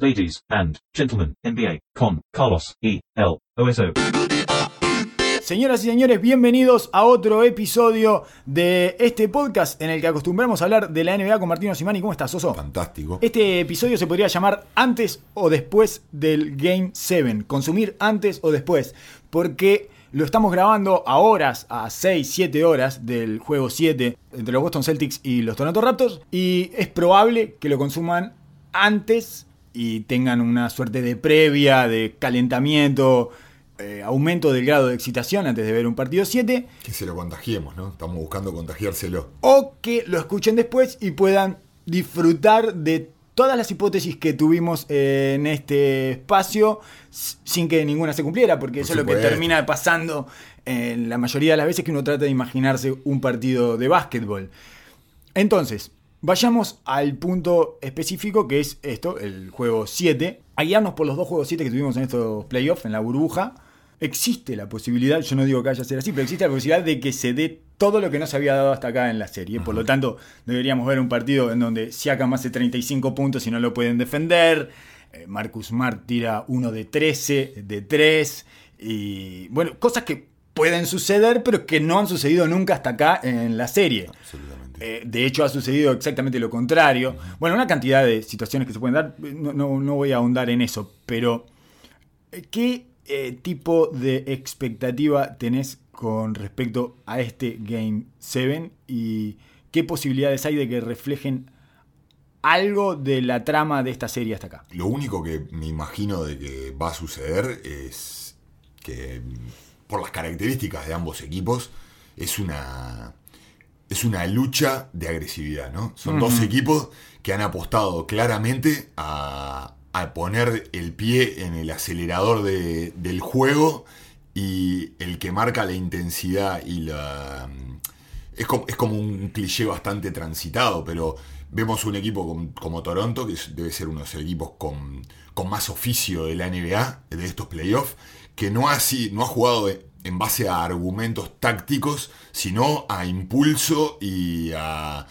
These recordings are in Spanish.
Ladies and gentlemen, NBA con Carlos E. L. OSO. Señoras y señores, bienvenidos a otro episodio de este podcast en el que acostumbramos a hablar de la NBA con Martino Simani. ¿Cómo estás, Soso? Fantástico. Este episodio se podría llamar antes o después del Game 7. Consumir antes o después. Porque lo estamos grabando a horas, a 6, 7 horas del juego 7 entre los Boston Celtics y los Toronto Raptors. Y es probable que lo consuman antes y tengan una suerte de previa, de calentamiento, eh, aumento del grado de excitación antes de ver un partido 7. Que se lo contagiemos, ¿no? Estamos buscando contagiárselo. O que lo escuchen después y puedan disfrutar de todas las hipótesis que tuvimos en este espacio sin que ninguna se cumpliera, porque eso es lo que termina pasando en la mayoría de las veces que uno trata de imaginarse un partido de básquetbol. Entonces, Vayamos al punto específico que es esto, el juego 7. A guiarnos por los dos juegos 7 que tuvimos en estos playoffs, en la burbuja. Existe la posibilidad, yo no digo que haya ser así, pero existe la posibilidad de que se dé todo lo que no se había dado hasta acá en la serie. Por lo tanto, deberíamos ver un partido en donde Siakam hace 35 puntos y no lo pueden defender. Eh, Marcus Smart tira uno de 13, de 3. Y bueno, cosas que pueden suceder, pero que no han sucedido nunca hasta acá en la serie. Absolutamente. Eh, de hecho, ha sucedido exactamente lo contrario. Bueno, una cantidad de situaciones que se pueden dar, no, voy a ahondar en eso, pero eh, ¿qué eh, tipo de expectativa tenés con respecto a este Game 7 y qué posibilidades hay de que reflejen algo de la trama de esta serie hasta acá? Lo único que me imagino de que va a suceder es que por las características de ambos equipos es una es una lucha de agresividad, ¿no? Son dos equipos que han apostado claramente a, poner el pie en el acelerador del juego y el que marca la intensidad y la... Es como, un cliché bastante transitado, pero vemos un equipo como, Toronto, que debe ser uno de los equipos con, con más oficio de la NBA, de estos playoffs, que no ha, no ha jugado en base a argumentos tácticos, sino a impulso y a,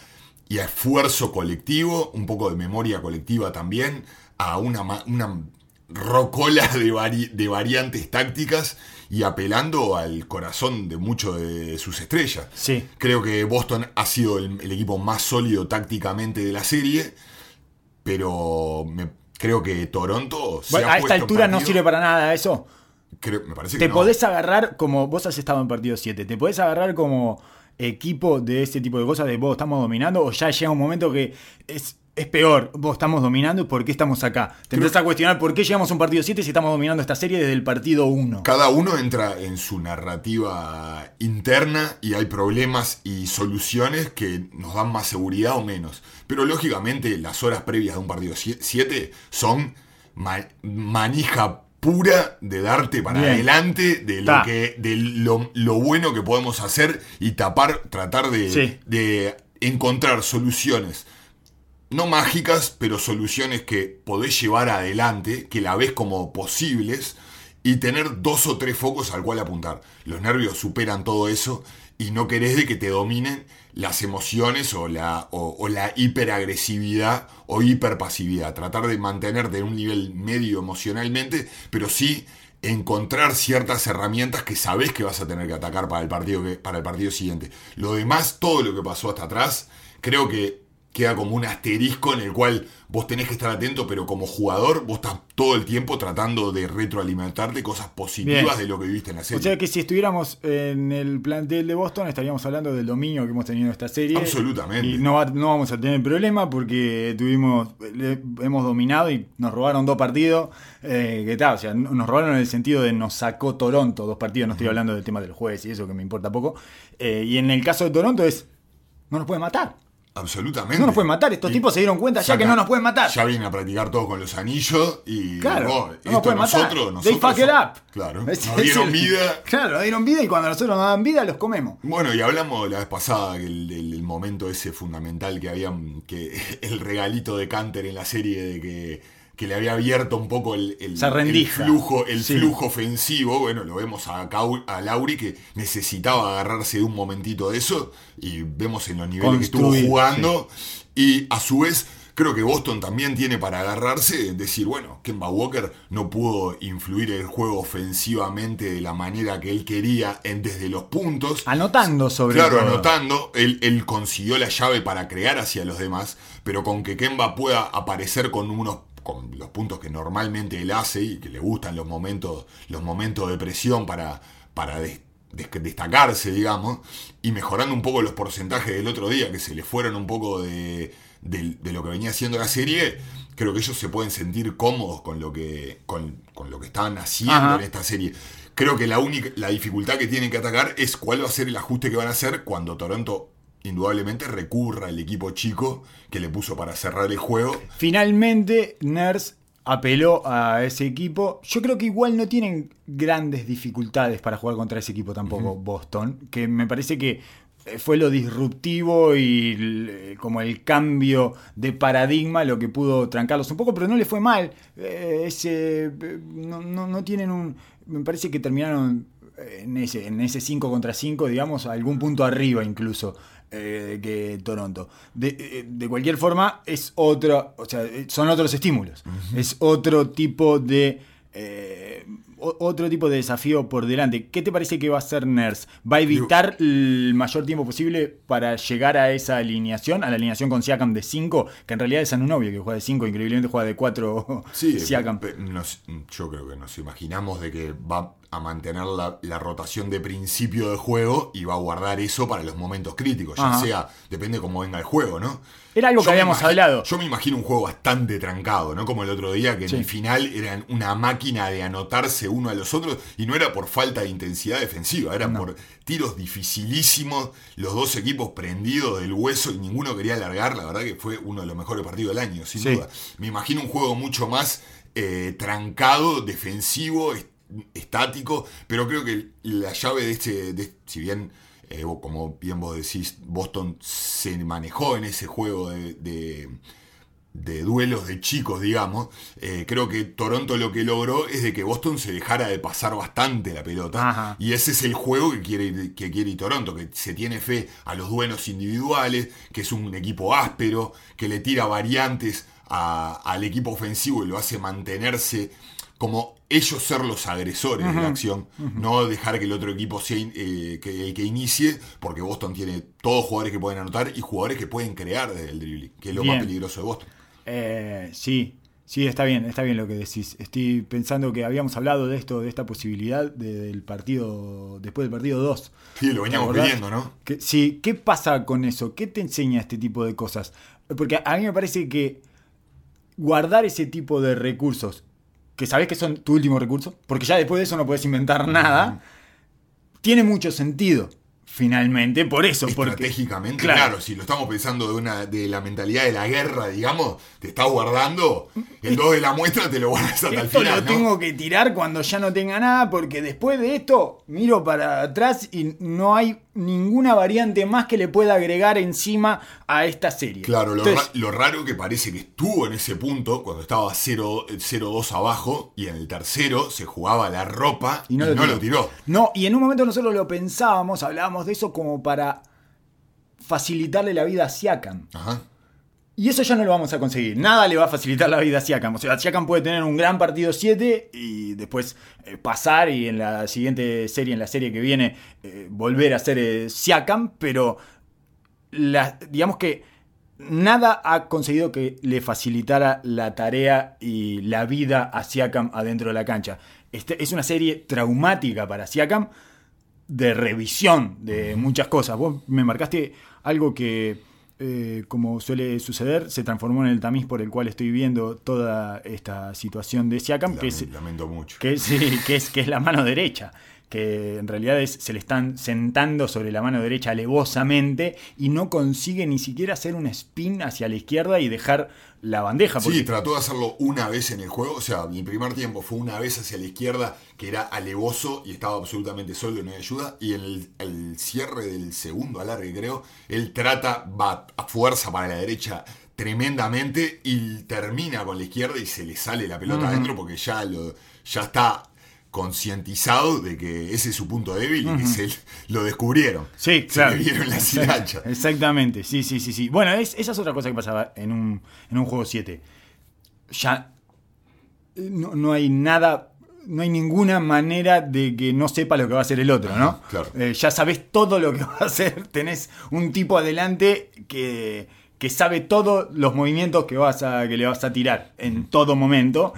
esfuerzo colectivo, un poco de memoria colectiva también, a una, una rocola de, de variantes tácticas y apelando al corazón de muchos de sus estrellas. Sí. Creo que Boston ha sido el, equipo más sólido tácticamente de la serie, pero creo que Toronto... a esta altura no sirve para nada eso me parece te podés agarrar como vos has estado en partido 7, te podés agarrar como equipo de ese tipo de cosas de vos estamos dominando o ya llega un momento que es, es peor, vos estamos dominando y por qué estamos acá. Te empezás a cuestionar por qué llegamos a un partido 7 si estamos dominando esta serie desde el partido 1. Cada uno entra en su narrativa interna y hay problemas y soluciones que nos dan más seguridad o menos. Pero lógicamente las horas previas de un partido 7 son manija pura de darte para adelante de lo que de lo, bueno que podemos hacer y tapar tratar de, de, encontrar soluciones. No mágicas pero soluciones que podés llevar adelante que la ves como posibles y tener dos o tres focos al cual apuntar. Los nervios superan todo eso y no querés de que te dominen las emociones o la, o, la hiperagresividad o hiperpasividad. Tratar de mantenerte en un nivel medio emocionalmente, pero sí encontrar ciertas herramientas que sabes que vas a tener que atacar para el partido, para el partido siguiente. Lo demás, todo lo que pasó hasta atrás, creo que queda como un asterisco en el cual vos tenés que estar atento, pero como jugador vos estás todo el tiempo tratando de retroalimentarte cosas positivas de lo que viviste en la serie. O sea que si estuviéramos en el plantel de Boston estaríamos hablando del dominio que hemos tenido en esta serie. Absolutamente. Y no, no vamos a tener problema porque tuvimos, hemos dominado y nos robaron dos partidos. Eh, ¿Qué tal? O sea, nos robaron en el sentido de nos sacó Toronto dos partidos. No estoy hablando del tema del juez y eso que me importa poco. Eh, y en el caso de Toronto es, no nos puede matar. Absolutamente. No nos pueden matar. Estos tipos se dieron cuenta ya, que no nos pueden matar. Ya vienen a practicar todo con los anillos y. Claro. no nos pueden matar. Nosotros, They fuck it up. Claro. Nos dieron vida. Claro, nos dieron vida y cuando nosotros nos dan vida los comemos. Bueno, y hablamos la vez pasada el, el, momento ese fundamental que habían. que El regalito de Canter en la serie de que que le había abierto un poco el, el, flujo, el flujo ofensivo. Bueno, lo vemos a, a Lauri que necesitaba agarrarse de un momentito de eso y vemos en los niveles que estuvo jugando. Y a su vez, Creo que Boston también tiene para agarrarse, decir, bueno, Kemba Walker no pudo influir el juego ofensivamente de la manera que él quería en, desde los puntos. Anotando sobre Claro, todo. anotando. Él, él consiguió la llave para crear hacia los demás, pero con que Kemba pueda aparecer con unos con los puntos que normalmente él hace y que le gustan los momentos, los momentos de presión para, para des- des- destacarse, digamos, y mejorando un poco los porcentajes del otro día, que se le fueron un poco de, de- de lo que venía haciendo la serie, creo que ellos se pueden sentir cómodos con lo que, con, con lo que estaban haciendo Ajá. en esta serie. Creo que la única, la dificultad que tienen que atacar es cuál va a ser el ajuste que van a hacer cuando Toronto indudablemente recurra al equipo chico que le puso para cerrar el juego. Finalmente, Nurse apeló a ese equipo. Yo creo que igual no tienen grandes dificultades para jugar contra ese equipo tampoco, Boston. Que me parece que eh, fue lo disruptivo y el- como el cambio de paradigma lo que pudo trancarlos un poco, pero no le fue mal. Eh, ese, eh, no, no- no tienen un. Me parece que terminaron en ese, en ese 5 contra 5, digamos, a algún punto arriba incluso eh, que Toronto. De, eh, de cualquier forma, es otro, o sea, eh, son otros estímulos. Es otro tipo de. eh, otro tipo de desafío por delante. ¿Qué te parece que va a hacer Nurse? ¿Va a evitar el mayor tiempo posible para llegar a esa alineación? A la alineación con Siakam de 5, que en realidad es Anunobi que juega de 5, increíblemente juega de 4 Sí, Siakam. nos- yo creo que nos imaginamos de que va a mantener la, la rotación de principio de juego y va a guardar eso para los momentos críticos, ya Ajá. sea, depende cómo venga el juego, ¿no? Era algo que Yo habíamos hablado. Yo me imagino un juego bastante trancado, ¿no? Como el otro día, que Sí. en el final eran una máquina de anotarse uno a los otros y no era por falta de intensidad defensiva, era por tiros dificilísimos, los dos equipos prendidos del hueso y ninguno quería alargar, la verdad que fue uno de los mejores partidos del año, sin Sí. duda. Me imagino un juego mucho más eh, trancado, defensivo, est- estático, pero creo que la llave de este, de- si bien, eh, como bien vos decís, Boston se manejó en ese juego de, de- de duelos de chicos, digamos, eh, creo que Toronto lo que logró es de que Boston se dejara de pasar bastante la pelota. Ajá. Y ese es el juego que quiere, que quiere Toronto, que se tiene fe a los duelos individuales, que es un equipo áspero, que le tira variantes a- al equipo ofensivo y lo hace mantenerse como ellos ser los agresores de la acción, no dejar que el otro equipo sea in- eh, que, el que inicie, porque Boston tiene todos jugadores que pueden anotar y jugadores que pueden crear desde el dribbling, que es lo Bien. más peligroso de Boston. Eh, sí, sí, está bien, está bien lo que decís. Estoy pensando que habíamos hablado de esto, de esta posibilidad de- del partido, después del partido 2. Sí, lo veníamos pidiendo, ¿no? Que- sí, ¿qué pasa con eso? ¿Qué te enseña este tipo de cosas? Porque a mí me parece que guardar ese tipo de recursos, que sabes que son tu último recurso, porque ya después de eso no puedes inventar nada, tiene mucho sentido, finalmente, por eso. Porque, Estratégicamente, claro. si lo estamos pensando de una de la mentalidad de la guerra, digamos, te estás guardando el 2 de la muestra, te lo guardas hasta el Esto final, lo ¿no? tengo que tirar cuando ya no tenga nada, porque después de esto miro para atrás y no hay ninguna variante más que le pueda agregar encima a esta serie. Claro, lo, Entonces, ra- lo raro que parece que estuvo en ese punto, cuando estaba 0 0-2 abajo, y en el tercero se jugaba la ropa y no, lo, tiró. No, y en un momento nosotros lo pensábamos, hablábamos de eso como para facilitarle la vida a Siakam. Ajá. Y eso ya no lo vamos a conseguir. Nada le va a facilitar la vida a Siakam. O sea, Siakam puede tener un gran partido 7 y después eh, pasar y en la siguiente serie, en la serie que viene, eh, volver a ser eh, Siakam, pero digamos que nada ha conseguido que le facilitara la tarea y la vida a Siakam adentro de la cancha. Este, es una serie traumática para Siakam de revisión de muchas cosas. Vos me marcaste algo que, eh, como suele suceder, se transformó en el tamiz por el cual estoy viendo toda esta situación de Siakam, que es, Lame- Lamento mucho. que es, sí, que es, que es la mano derecha. Que en realidad es- se le están sentando sobre la mano derecha alevosamente y no consigue ni siquiera hacer un spin hacia la izquierda y dejar la bandeja. Porque Sí, trató de hacerlo una vez en el juego. O sea, el primer tiempo fue una vez hacia la izquierda, que era alevoso y estaba absolutamente solo, no hay ayuda. Y en el, el cierre del segundo alargue, creo, él trata, va a fuerza para la derecha tremendamente y termina con la izquierda y se le sale la pelota Ujú. adentro porque ya, lo, ya está concientizado de que ese es su punto débil y que se lo descubrieron. Sí, Se claro. le vieron las hilachas. Exactamente, sí, sí, sí, sí. Bueno, es- esa es otra cosa que pasaba en un, en un juego 7. Ya eh, no, no hay nada, no hay ninguna manera de que no sepa lo que va a hacer el otro, ¿no? Ajá, claro. Eh, ya sabes todo lo que va a hacer. Tenés un tipo adelante que, que sabe todos los movimientos que, vas a, que le vas a tirar en todo momento.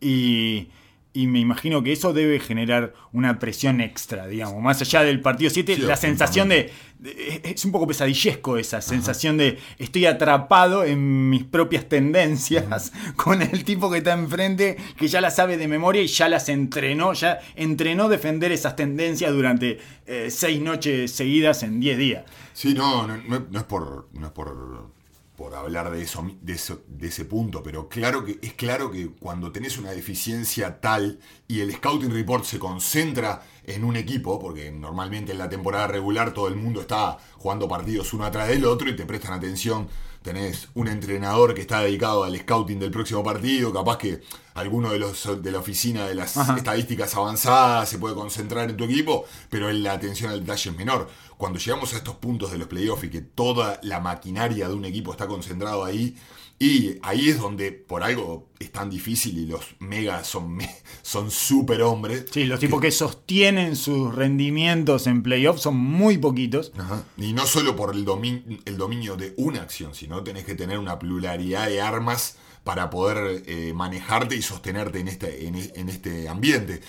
Y, y me imagino que eso debe generar una presión extra, digamos. Más allá del partido 7, Sí, la sensación de, de- Es un poco pesadillesco esa sensación de estoy atrapado en mis propias tendencias con el tipo que está enfrente, que ya las sabe de memoria y ya las entrenó, ya entrenó defender esas tendencias durante eh, seis noches seguidas en 10 días. Sí, no, no- no es por. No es por por hablar de eso, de ese punto, pero claro que es claro que cuando tenés una deficiencia tal y el scouting report se concentra en un equipo, porque normalmente en la temporada regular todo el mundo está jugando partidos uno atrás del otro y te prestan atención, tenés un entrenador que está dedicado al scouting del próximo partido, capaz que alguno de los de la oficina de las Ajá. estadísticas avanzadas se puede concentrar en tu equipo, pero la atención al detalle es menor. Cuando llegamos a estos puntos de los playoffs y que toda la maquinaria de un equipo está concentrado ahí, y ahí es donde por algo es tan difícil y los megas son son super hombres. Sí, los tipos que sostienen sus rendimientos en playoffs son muy poquitos. Ajá. Y no solo por el, domin- el dominio de una acción, sino tenés que tener una pluralidad de armas para poder eh, manejarte y sostenerte en este, en, en este ambiente.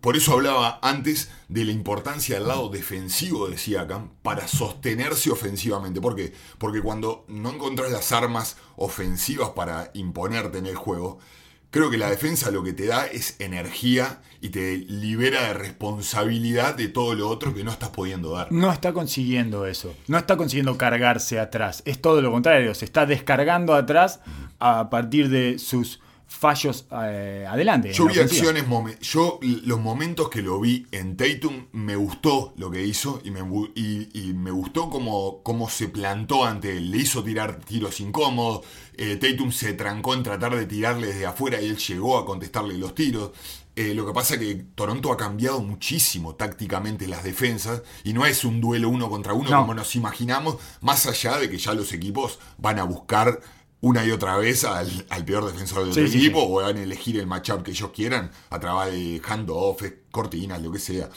Por eso hablaba antes de la importancia del lado defensivo de Siakam para sostenerse ofensivamente. ¿Por qué? Porque cuando no encontrás las armas ofensivas para imponerte en el juego, creo que la defensa lo que te da es energía y te libera de responsabilidad de todo lo otro que no estás pudiendo dar. No está consiguiendo eso. No está consiguiendo cargarse atrás. Es todo lo contrario. Se está descargando atrás a partir de sus fallos eh, adelante. Yo vi acciones, yo los momentos que lo vi en Tatum me gustó lo que hizo y me, y, y me gustó cómo, cómo se plantó ante él. Le hizo tirar tiros incómodos. eh, Tatum se trancó en tratar de tirarle desde afuera y él llegó a contestarle los tiros. Eh, lo que pasa es que Toronto ha cambiado muchísimo tácticamente las defensas y no es un duelo uno contra uno No. como nos imaginamos, más allá de que ya los equipos van a buscar una y otra vez al, al peor defensor del Sí, otro sí, equipo sí. o van a elegir el matchup que ellos quieran a través de handoffs, cortinas, lo que sea.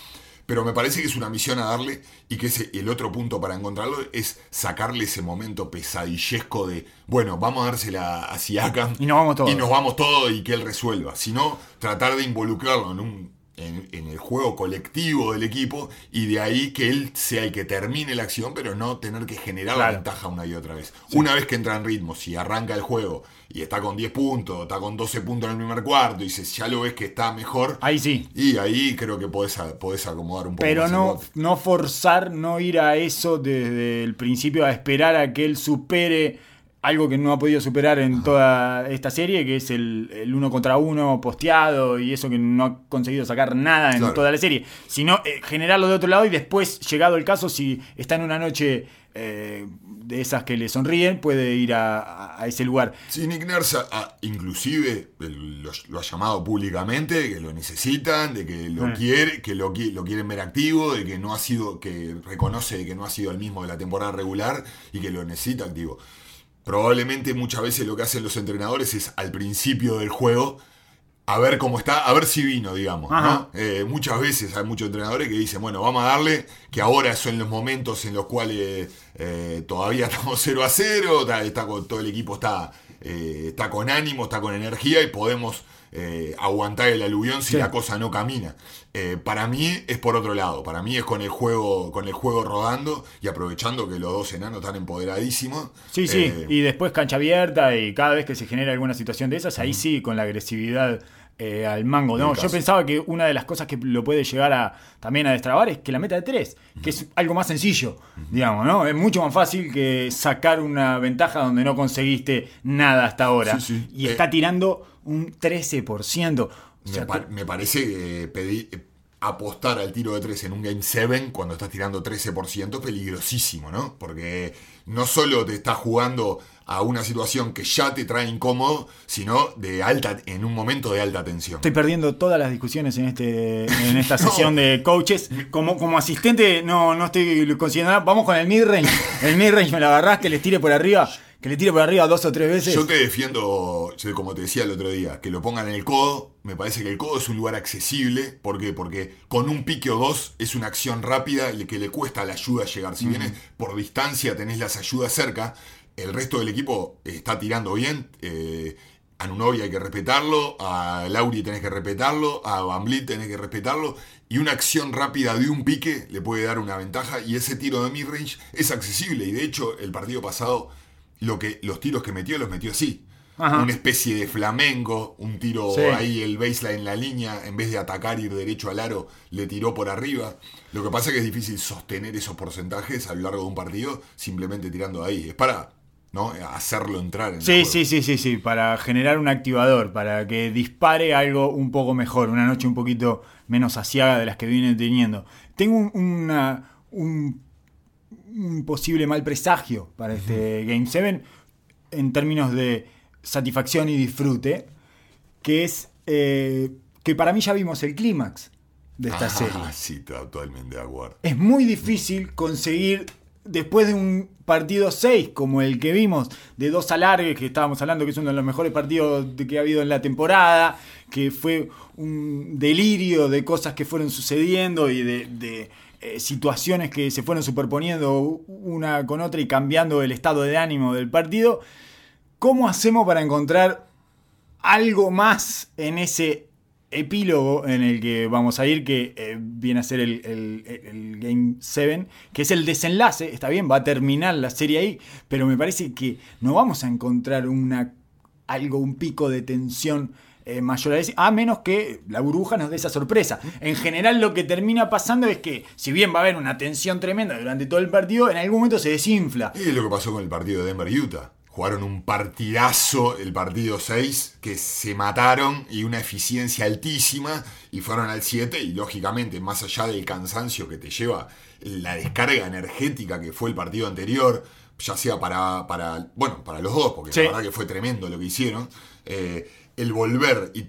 Pero me parece que es una misión a darle y que ese, el otro punto para encontrarlo es sacarle ese momento pesadillesco de, bueno, vamos a dársela a Siakam Y nos vamos todos. y nos vamos todos y que él resuelva. Sino tratar de involucrarlo en un en, en el juego colectivo del equipo y de ahí que él sea el que termine la acción, pero no tener que generar la Claro. ventaja una y otra vez. Una vez que entra en ritmo, si arranca el juego y está con 10 puntos, está con 12 puntos en el primer cuarto y dices, ya lo ves que está mejor, Ahí sí. y ahí creo que podés, podés acomodar un poco Pero más no, no forzar, no ir a eso desde el principio, a esperar a que él supere algo que no ha podido superar en toda esta serie, que es el, el uno contra uno posteado y eso que no ha conseguido sacar nada en Claro. toda la serie, sino eh, generarlo de otro lado y después, llegado el caso, si está en una noche eh, de esas que le sonríen, puede ir a, a- a ese lugar. Sí, Nick Nurse, ah, inclusive, lo, lo ha llamado públicamente, que lo necesitan, de que lo Mm. quiere, que lo, lo quieren ver activo, de que no ha sido, que reconoce que no ha sido el mismo de la temporada regular y que lo necesita activo. Probablemente muchas veces lo que hacen los entrenadores es al principio del juego a ver cómo está, a ver si vino, digamos. Eh, muchas veces hay muchos entrenadores que dicen, bueno, vamos a darle, que ahora son los momentos en los cuales eh, todavía estamos 0 a 0, está, está con, todo el equipo está, eh, está con ánimo, está con energía y podemos eh, aguantar el aluvión si Sí. la cosa no camina. Eh, para mí es por otro lado, para mí es con el juego, con el juego rodando y aprovechando que los dos enanos están empoderadísimos. Sí, sí, Eh, y después cancha abierta y cada vez que se genera alguna situación de esas, ahí sí, con la agresividad eh, al mango. No, yo pensaba que una de las cosas que lo puede llegar a también a destrabar es que la meta de tres, que es algo más sencillo, digamos, ¿no? Es mucho más fácil que sacar una ventaja donde no conseguiste nada hasta ahora. Sí, sí. Y Eh, está tirando un 13%. O Me, parece que pedí- apostar al tiro de 3 en un Game 7 cuando estás tirando 13% es peligrosísimo, ¿no? Porque no solo te estás jugando a una situación que ya te trae incómodo, sino de alta, en un momento de alta tensión. Estoy perdiendo todas las discusiones en este en esta sesión de coaches. Como, como asistente no, no estoy considerando. Vamos con el mid-range. El mid-range me la agarrás que les tire por arriba que le tire por arriba dos o tres veces. Yo te defiendo, como te decía el otro día, que lo pongan en el codo. Me parece que el codo es un lugar accesible. ¿Por qué? Porque con un pique o dos es una acción rápida y que le cuesta la ayuda llegar. Si vienes por distancia, tenés las ayudas cerca. El resto del equipo está tirando bien. Eh, a Nunovi hay que respetarlo, a Lauri tenés que respetarlo, a Van tenés que respetarlo, y una acción rápida de un pique le puede dar una ventaja, y ese tiro de mid-range es accesible, y de hecho el partido pasado lo que, los tiros que metió los metió así. Una especie de flamenco, un tiro ahí, el baseline en la línea, en vez de atacar ir derecho al aro, le tiró por arriba. Lo que pasa es que es difícil sostener esos porcentajes a lo largo de un partido simplemente tirando ahí. Es para ¿no? hacerlo entrar en Sí, sí, sí, sí, sí, para generar un activador, para que dispare algo un poco mejor, una noche un poquito menos asiaga de las que vienen teniendo. Tengo una, un un posible mal presagio para este Game 7 en términos de satisfacción y disfrute, que es eh, que para mí ya vimos el clímax de esta serie. Sí, totalmente de acuerdo. Es muy difícil conseguir, después de un partido 6 como el que vimos, de dos alargues, que estábamos hablando que es uno de los mejores partidos que ha habido en la temporada, que fue un delirio de cosas que fueron sucediendo y de eh, situaciones que se fueron superponiendo una con otra y cambiando el estado de ánimo del partido. ¿Cómo hacemos para encontrar algo más en ese epílogo en el que vamos a ir, que eh, viene a ser el, Game 7, que es el desenlace, está bien, va a terminar la serie ahí, pero me parece que no vamos a encontrar una, algo, un pico de tensión eh, a menos que la burbuja nos dé esa sorpresa. En general lo que termina pasando es que, si bien va a haber una tensión tremenda durante todo el partido, en algún momento se desinfla. Y es lo que pasó con el partido de Denver-Utah. Jugaron un partidazo el partido 6, que se mataron y una eficiencia altísima, y fueron al 7, y lógicamente, más allá del cansancio que te lleva la descarga energética que fue el partido anterior, ya sea para, para bueno, para los dos, porque la verdad que fue tremendo lo que hicieron, eh, el volver y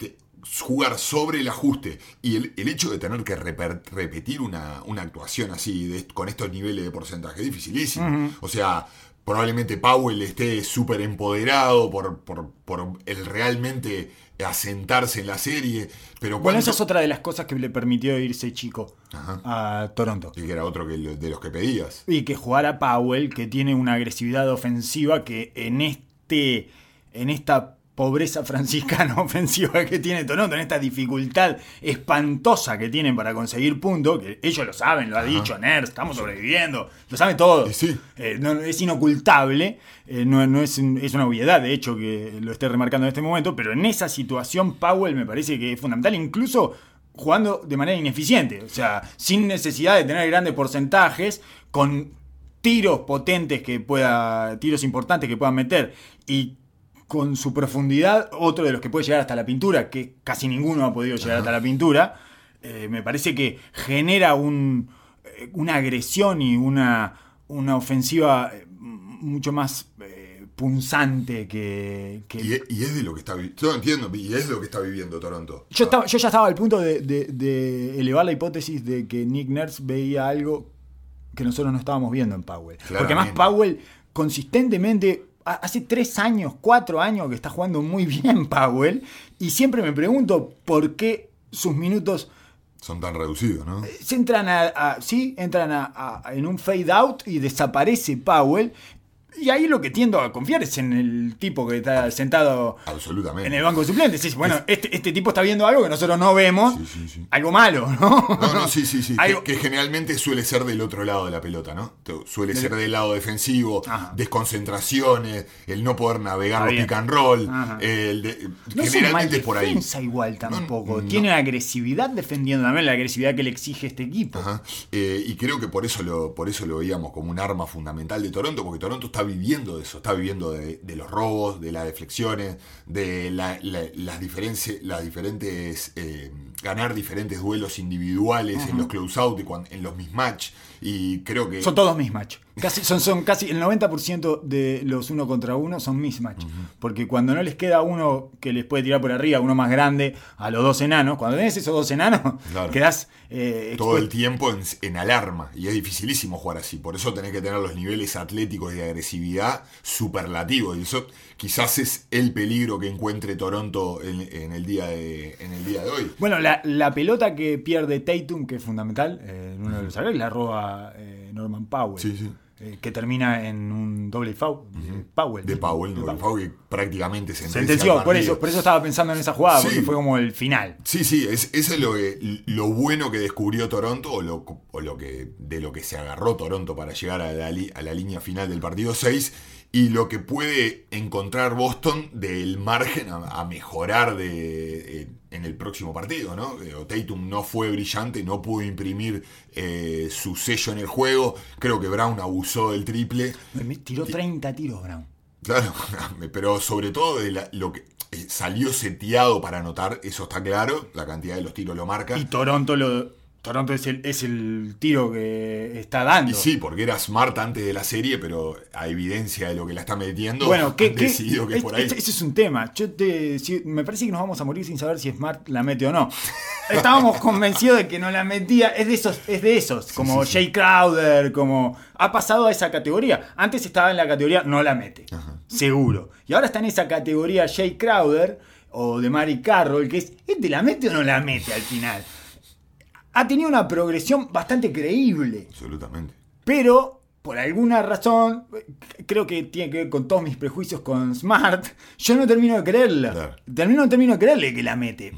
jugar sobre el ajuste y el, hecho de tener que repetir una, actuación así, con estos niveles de porcentaje, es dificilísimo. O sea, probablemente Powell esté súper empoderado por, por, el realmente asentarse en la serie. Pero bueno, esa es otra de las cosas que le permitió irse chico a Toronto. Y que era otro que de los que pedías. Y que jugara Powell, que tiene una agresividad ofensiva que en este. en esta pobreza franciscana ofensiva que tiene Toronto, en esta dificultad espantosa que tienen para conseguir puntos, que ellos lo saben, lo ha dicho Ners, estamos sobreviviendo, lo saben todo. Eh, es inocultable, eh, no, es, es, una obviedad, de hecho, que lo esté remarcando en este momento, pero en esa situación Powell me parece que es fundamental, incluso jugando de manera ineficiente, o sea, sin necesidad de tener grandes porcentajes, con tiros potentes que pueda, tiros importantes que puedan meter y con su profundidad, otro de los que puede llegar hasta la pintura, que casi ninguno ha podido llegar hasta la pintura, eh, me parece que genera un, eh, una agresión y una, una ofensiva eh, mucho más punzante que... Y, es de lo que está viviendo, yo entiendo, y es lo que está viviendo Toronto. Yo, estaba, yo ya estaba al punto de, elevar la hipótesis de que Nick Nurse veía algo que nosotros no estábamos viendo en Powell. Porque más Powell consistentemente hace tres años, cuatro años que está jugando muy bien Powell y siempre me pregunto por qué sus minutos son tan reducidos, ¿no? Eh, se entran a, sí, entran a, en un fade out y desaparece Powell y ahí lo que tiendo a confiar es en el tipo que está sentado Absolutamente. en el banco de suplentes. bueno, este, este, tipo está viendo algo que nosotros no vemos, algo malo, ¿no? No, no, sí, sí, sí. Que, generalmente suele ser del otro lado de la pelota, ¿no? Suele ser del lado defensivo, desconcentraciones, el no poder navegar los pick and roll. El no generalmente es por ahí. igual tampoco. Tiene agresividad defendiendo también la agresividad que le exige este equipo. Eh, y creo que por eso, lo, por eso lo veíamos como un arma fundamental de Toronto, porque Toronto está viviendo de eso, está viviendo de, los robos, de las deflexiones, de las, diferencias, las diferentes eh, ganar diferentes duelos individuales en los close-out, en los mismatch. Y creo que. Son todos mismatch. Casi, son, son casi el 90% de los uno contra uno son mismatch. Porque cuando no les queda uno que les puede tirar por arriba, uno más grande, a los dos enanos, cuando tenés esos dos enanos, Claro. quedás eh, todo el tiempo en, en alarma. Y es dificilísimo jugar así. Por eso tenés que tener los niveles atléticos y de agresividad superlativos. Y eso quizás es el peligro que encuentre Toronto en, en el, día de, en el día de hoy. Bueno, la, la pelota que pierde Tatum, que es fundamental, eh, en uno de los arreglos, la roba eh, Norman Powell. Sí, sí. eh, que termina en un doble foul de Powell. De Powell, De Powell que prácticamente el Sentenció, por eso, por eso estaba pensando en esa jugada, Sí. porque fue como el final. Sí, sí, es, eso es lo, que- lo bueno que descubrió Toronto o, lo, o lo que, de lo que se agarró Toronto para llegar a la, a la línea final del partido 6 y lo que puede encontrar Boston del margen a, a mejorar de, eh, en el próximo partido. ¿no? Eh, Tatum no fue brillante, no pudo imprimir eh, su sello en el juego. Creo que Brown abusó del triple. Me tiró 30 tiros, Brown. Claro, pero sobre todo de la- lo que eh, salió seteado para anotar, eso está claro, la cantidad de los tiros lo marca. Y Toronto lo. Toronto es el, es el tiro que está dando. Y sí, porque era smart antes de la serie, pero a evidencia de lo que la está metiendo, Bueno, ¿qué, han qué- decidido que es por ahí. es- ese es un tema. Yo te, si- me parece que nos vamos a morir sin saber si Smart la mete o no. Estábamos convencidos de que no la metía. Es de esos, es de esos, como Jay Crowder, como ha pasado a esa categoría. Antes estaba en la categoría no la mete, seguro. Y ahora está en esa categoría Jay Crowder o de Mari Carroll, que es, ¿este la mete o no la mete al final? Ha tenido una progresión bastante creíble. Absolutamente. Pero, por alguna razón, creo que tiene que ver con todos mis prejuicios con Smart, yo no termino de creerla. Claro. Termino, no termino de creerle que la mete.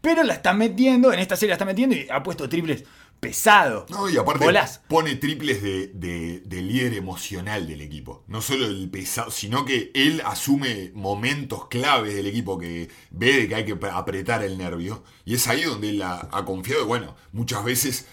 Pero la está metiendo, en esta serie la está metiendo y ha puesto triples pesados. No, y aparte pone triples de, de- de líder emocional del equipo. No solo el pesado, sino que él asume momentos claves del equipo que ve de que hay que apretar el nervio. Y es ahí donde él ha, ha confiado. Y bueno, muchas veces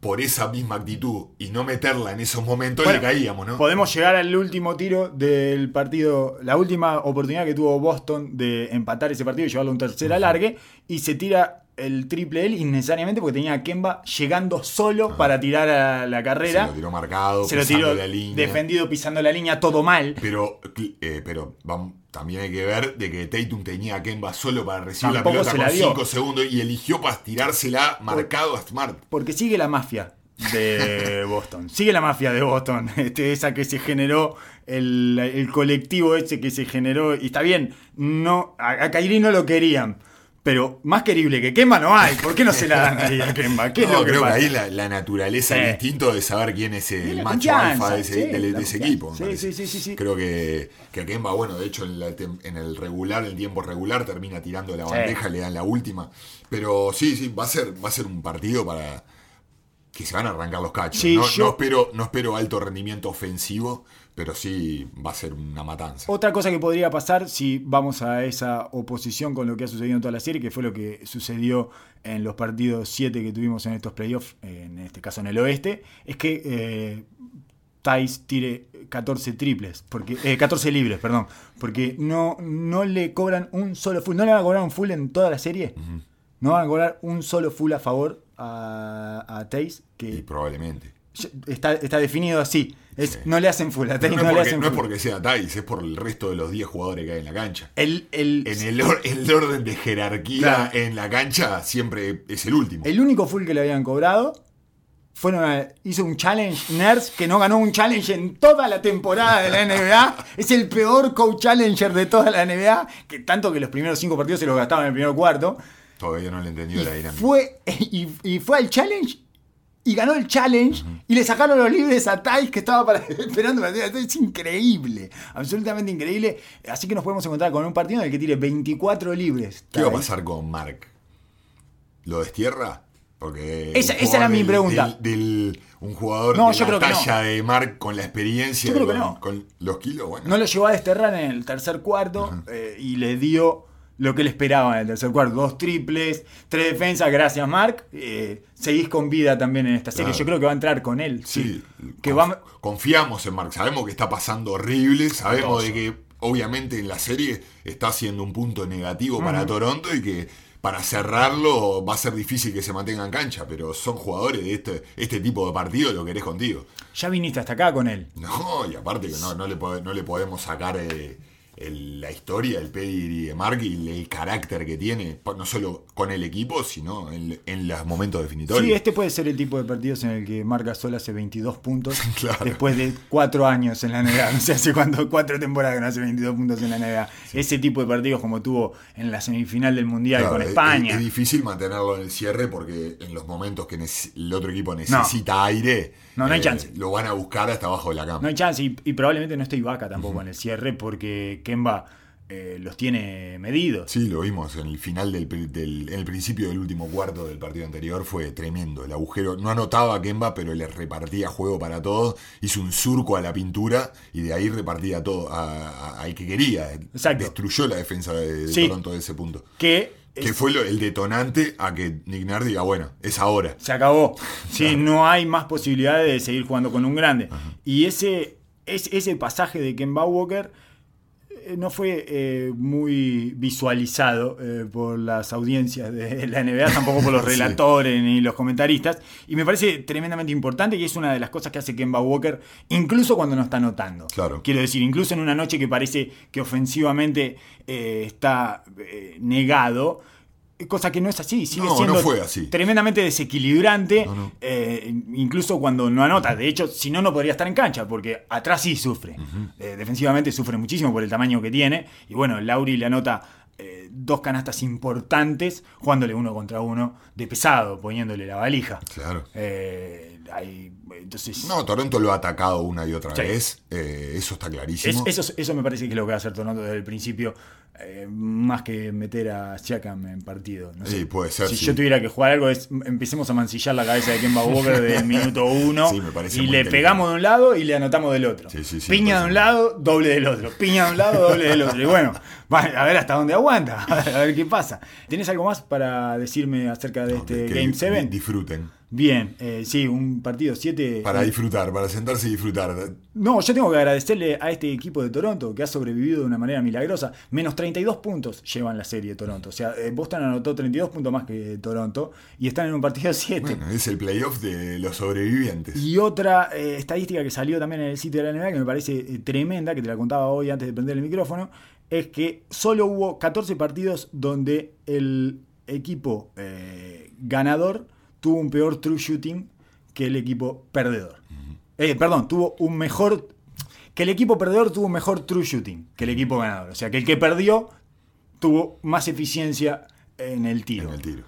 por esa misma actitud y no meterla en esos momentos Bueno, le caíamos, ¿no? Podemos llegar al último tiro del partido, la última oportunidad que tuvo Boston de empatar ese partido y llevarlo a un tercer alargue, y se tira el triple él innecesariamente porque tenía a Kemba llegando solo para tirar a la Se carrera. lo tiró marcado, Se lo pisando tiró la línea. defendido pisando la línea, todo mal. Pero, eh, pero vamos, también hay que ver de que Tatum tenía a Kemba solo para recibir Tampoco la se pelota con dio. 5 segundos y eligió para tirársela marcado a Smart. Porque sigue la mafia de Boston. Sigue la mafia de Boston. Este, esa que se generó, el, el colectivo ese que se generó. Y está bien, no, a, a Kyrie no lo querían. Pero más querible que Kemba no hay. ¿Por qué no se la dan ahí a Kemba? ¿Qué es No, lo que creo pasa? que ahí la, la naturaleza, Sí. el instinto de saber quién es el la macho alfa de ese, sí, de- de la ese confianza. equipo. Sí, sí, sí, sí. Creo que, que Kemba, bueno, de hecho en, la tem- en el regular, el tiempo regular, termina tirando la bandeja, le dan la última. Pero sí, sí, va a ser, va a ser un partido para que se van a arrancar los cachos. Sí, no, yo- no espero, no espero alto rendimiento ofensivo, pero sí va a ser una matanza. Otra cosa que podría pasar si vamos a esa oposición con lo que ha sucedido en toda la serie, que fue lo que sucedió en los partidos 7 que tuvimos en estos playoffs, en este caso en el oeste, es que eh, Thais tire 14 triples, porque, eh, 14 libres, perdón, porque no, no le cobran un solo full, no le van a cobrar un full en toda la serie, no van a cobrar un solo full a favor a, a Thais, Y probablemente. está, está definido así, es, no le hacen full a Thais, No, no, es le porque, hacen no es full. porque sea Thais, es por el resto de los 10 jugadores que hay en la cancha. El, el, En el, or- el orden de jerarquía Claro. en la cancha siempre es el último. El único full que le habían cobrado fueron a- hizo un challenge Nurse que no ganó un challenge en toda la temporada de la NBA. es el peor coach challenger de toda la NBA, que tanto que los primeros cinco partidos se los gastaban en el primer cuarto. Todavía no le he entendido la dinámica. fue, y, y fue al challenge y ganó el challenge y le sacaron los libres a Thais que estaba para, esperando para. Es increíble, absolutamente increíble. Así que nos podemos encontrar con un partido en el que tire 24 libres. ¿Qué va a pasar con Mark? ¿Lo destierra? Porque Esa- esa era mi pregunta. Del, del- un jugador No, de yo la creo que no. talla de Mark con la experiencia, Yo creo que con, no. con los kilos, bueno. No lo llevó a desterrar en el tercer cuarto eh, y le dio lo que le esperaba en el tercer cuarto. Dos triples, tres defensas, gracias Mark. Eh, seguís con vida también en esta serie. Claro. Yo creo que va a entrar con él. Sí, Sí. Que conf- va, confiamos en Mark. Sabemos que está pasando horrible. Sabemos de que, obviamente, en la serie está siendo un punto negativo para Toronto y que para cerrarlo va a ser difícil que se mantenga en cancha, pero son jugadores de este, este tipo de partido, lo querés contigo. Ya viniste hasta acá con él. No, y aparte que no, no, le, no le podemos sacar... Eh, la historia, el pedigree de Mark y el, carácter que tiene, no solo con el equipo, sino en, en, los momentos definitorios. Sí, este puede ser el tipo de partidos en el que Marc Gasol hace 22 puntos después de cuatro años en la NBA. No sé hace cuánto, cuatro temporadas que no hace 22 puntos en la NBA. Ese tipo de partidos como tuvo en la semifinal del Mundial con España. Es, difícil mantenerlo en el cierre porque en los momentos que el otro equipo necesita aire no, no hay eh, chance. Lo van a buscar hasta abajo de la cama. No hay chance y, probablemente no esté Ibaka tampoco en el cierre porque Kemba eh, los tiene medidos. Sí, lo vimos en el final del, en el principio del último cuarto del partido anterior fue tremendo. El agujero no anotaba a Kemba, pero le repartía juego para todos. Hizo un surco a la pintura y de ahí repartía todo al que quería. Exacto. Destruyó la defensa de, de Toronto de ese punto. Que que fue el detonante a que Nick Nurse diga, bueno, es ahora. Se acabó. Sí, no hay más posibilidades de seguir jugando con un grande. Y ese, ese pasaje de Kemba Walker no fue eh, muy visualizado eh, por las audiencias de la NBA, tampoco por los relatores ni los comentaristas, y me parece tremendamente importante y es una de las cosas que hace Kemba Walker, incluso cuando no está anotando. Claro. Quiero decir, incluso en una noche que parece que ofensivamente está negado, cosa que no es así, sigue siendo tremendamente desequilibrante, eh, incluso cuando no anota. De hecho, si no, no podría estar en cancha, porque atrás sí sufre. Eh, defensivamente sufre muchísimo por el tamaño que tiene. Y bueno, Lauri le anota eh, dos canastas importantes, jugándole uno contra uno de pesado, poniéndole la valija. Claro. entonces, no, Toronto lo ha atacado una y otra vez. eso está clarísimo. eso, eso me parece que es lo que va a hacer Toronto desde el principio. Eh, más que meter a Siakam en partido. Sí, puede ser. Si yo tuviera que jugar algo, es empecemos a mancillar la cabeza de Kemba Walker desde el minuto uno y le pegamos de un lado y le anotamos del otro. Piña de un lado, doble del otro. Piña de un lado, doble del otro. Y bueno, a ver hasta dónde aguanta, a ver, qué pasa. ¿Tienes algo más para decirme acerca de este Game 7? Disfruten. Bien, eh, sí, un partido 7. Para disfrutar, para sentarse y disfrutar. No, yo tengo que agradecerle a este equipo de Toronto que ha sobrevivido de una manera milagrosa. Menos 32 puntos llevan la serie de Toronto. O sea, eh, Boston anotó 32 puntos más que Toronto y están en un partido 7. Bueno, es el playoff de los sobrevivientes. Y otra eh, estadística que salió también en el sitio de la NBA que me parece tremenda, que te la contaba hoy antes de prender el micrófono, es que solo hubo 14 partidos donde el equipo ganador tuvo un peor true shooting que el equipo perdedor. Eh, perdón, tuvo un mejor. Que el equipo perdedor tuvo un mejor true shooting que el equipo ganador. O sea, que el que perdió tuvo más eficiencia en el tiro. En el tiro.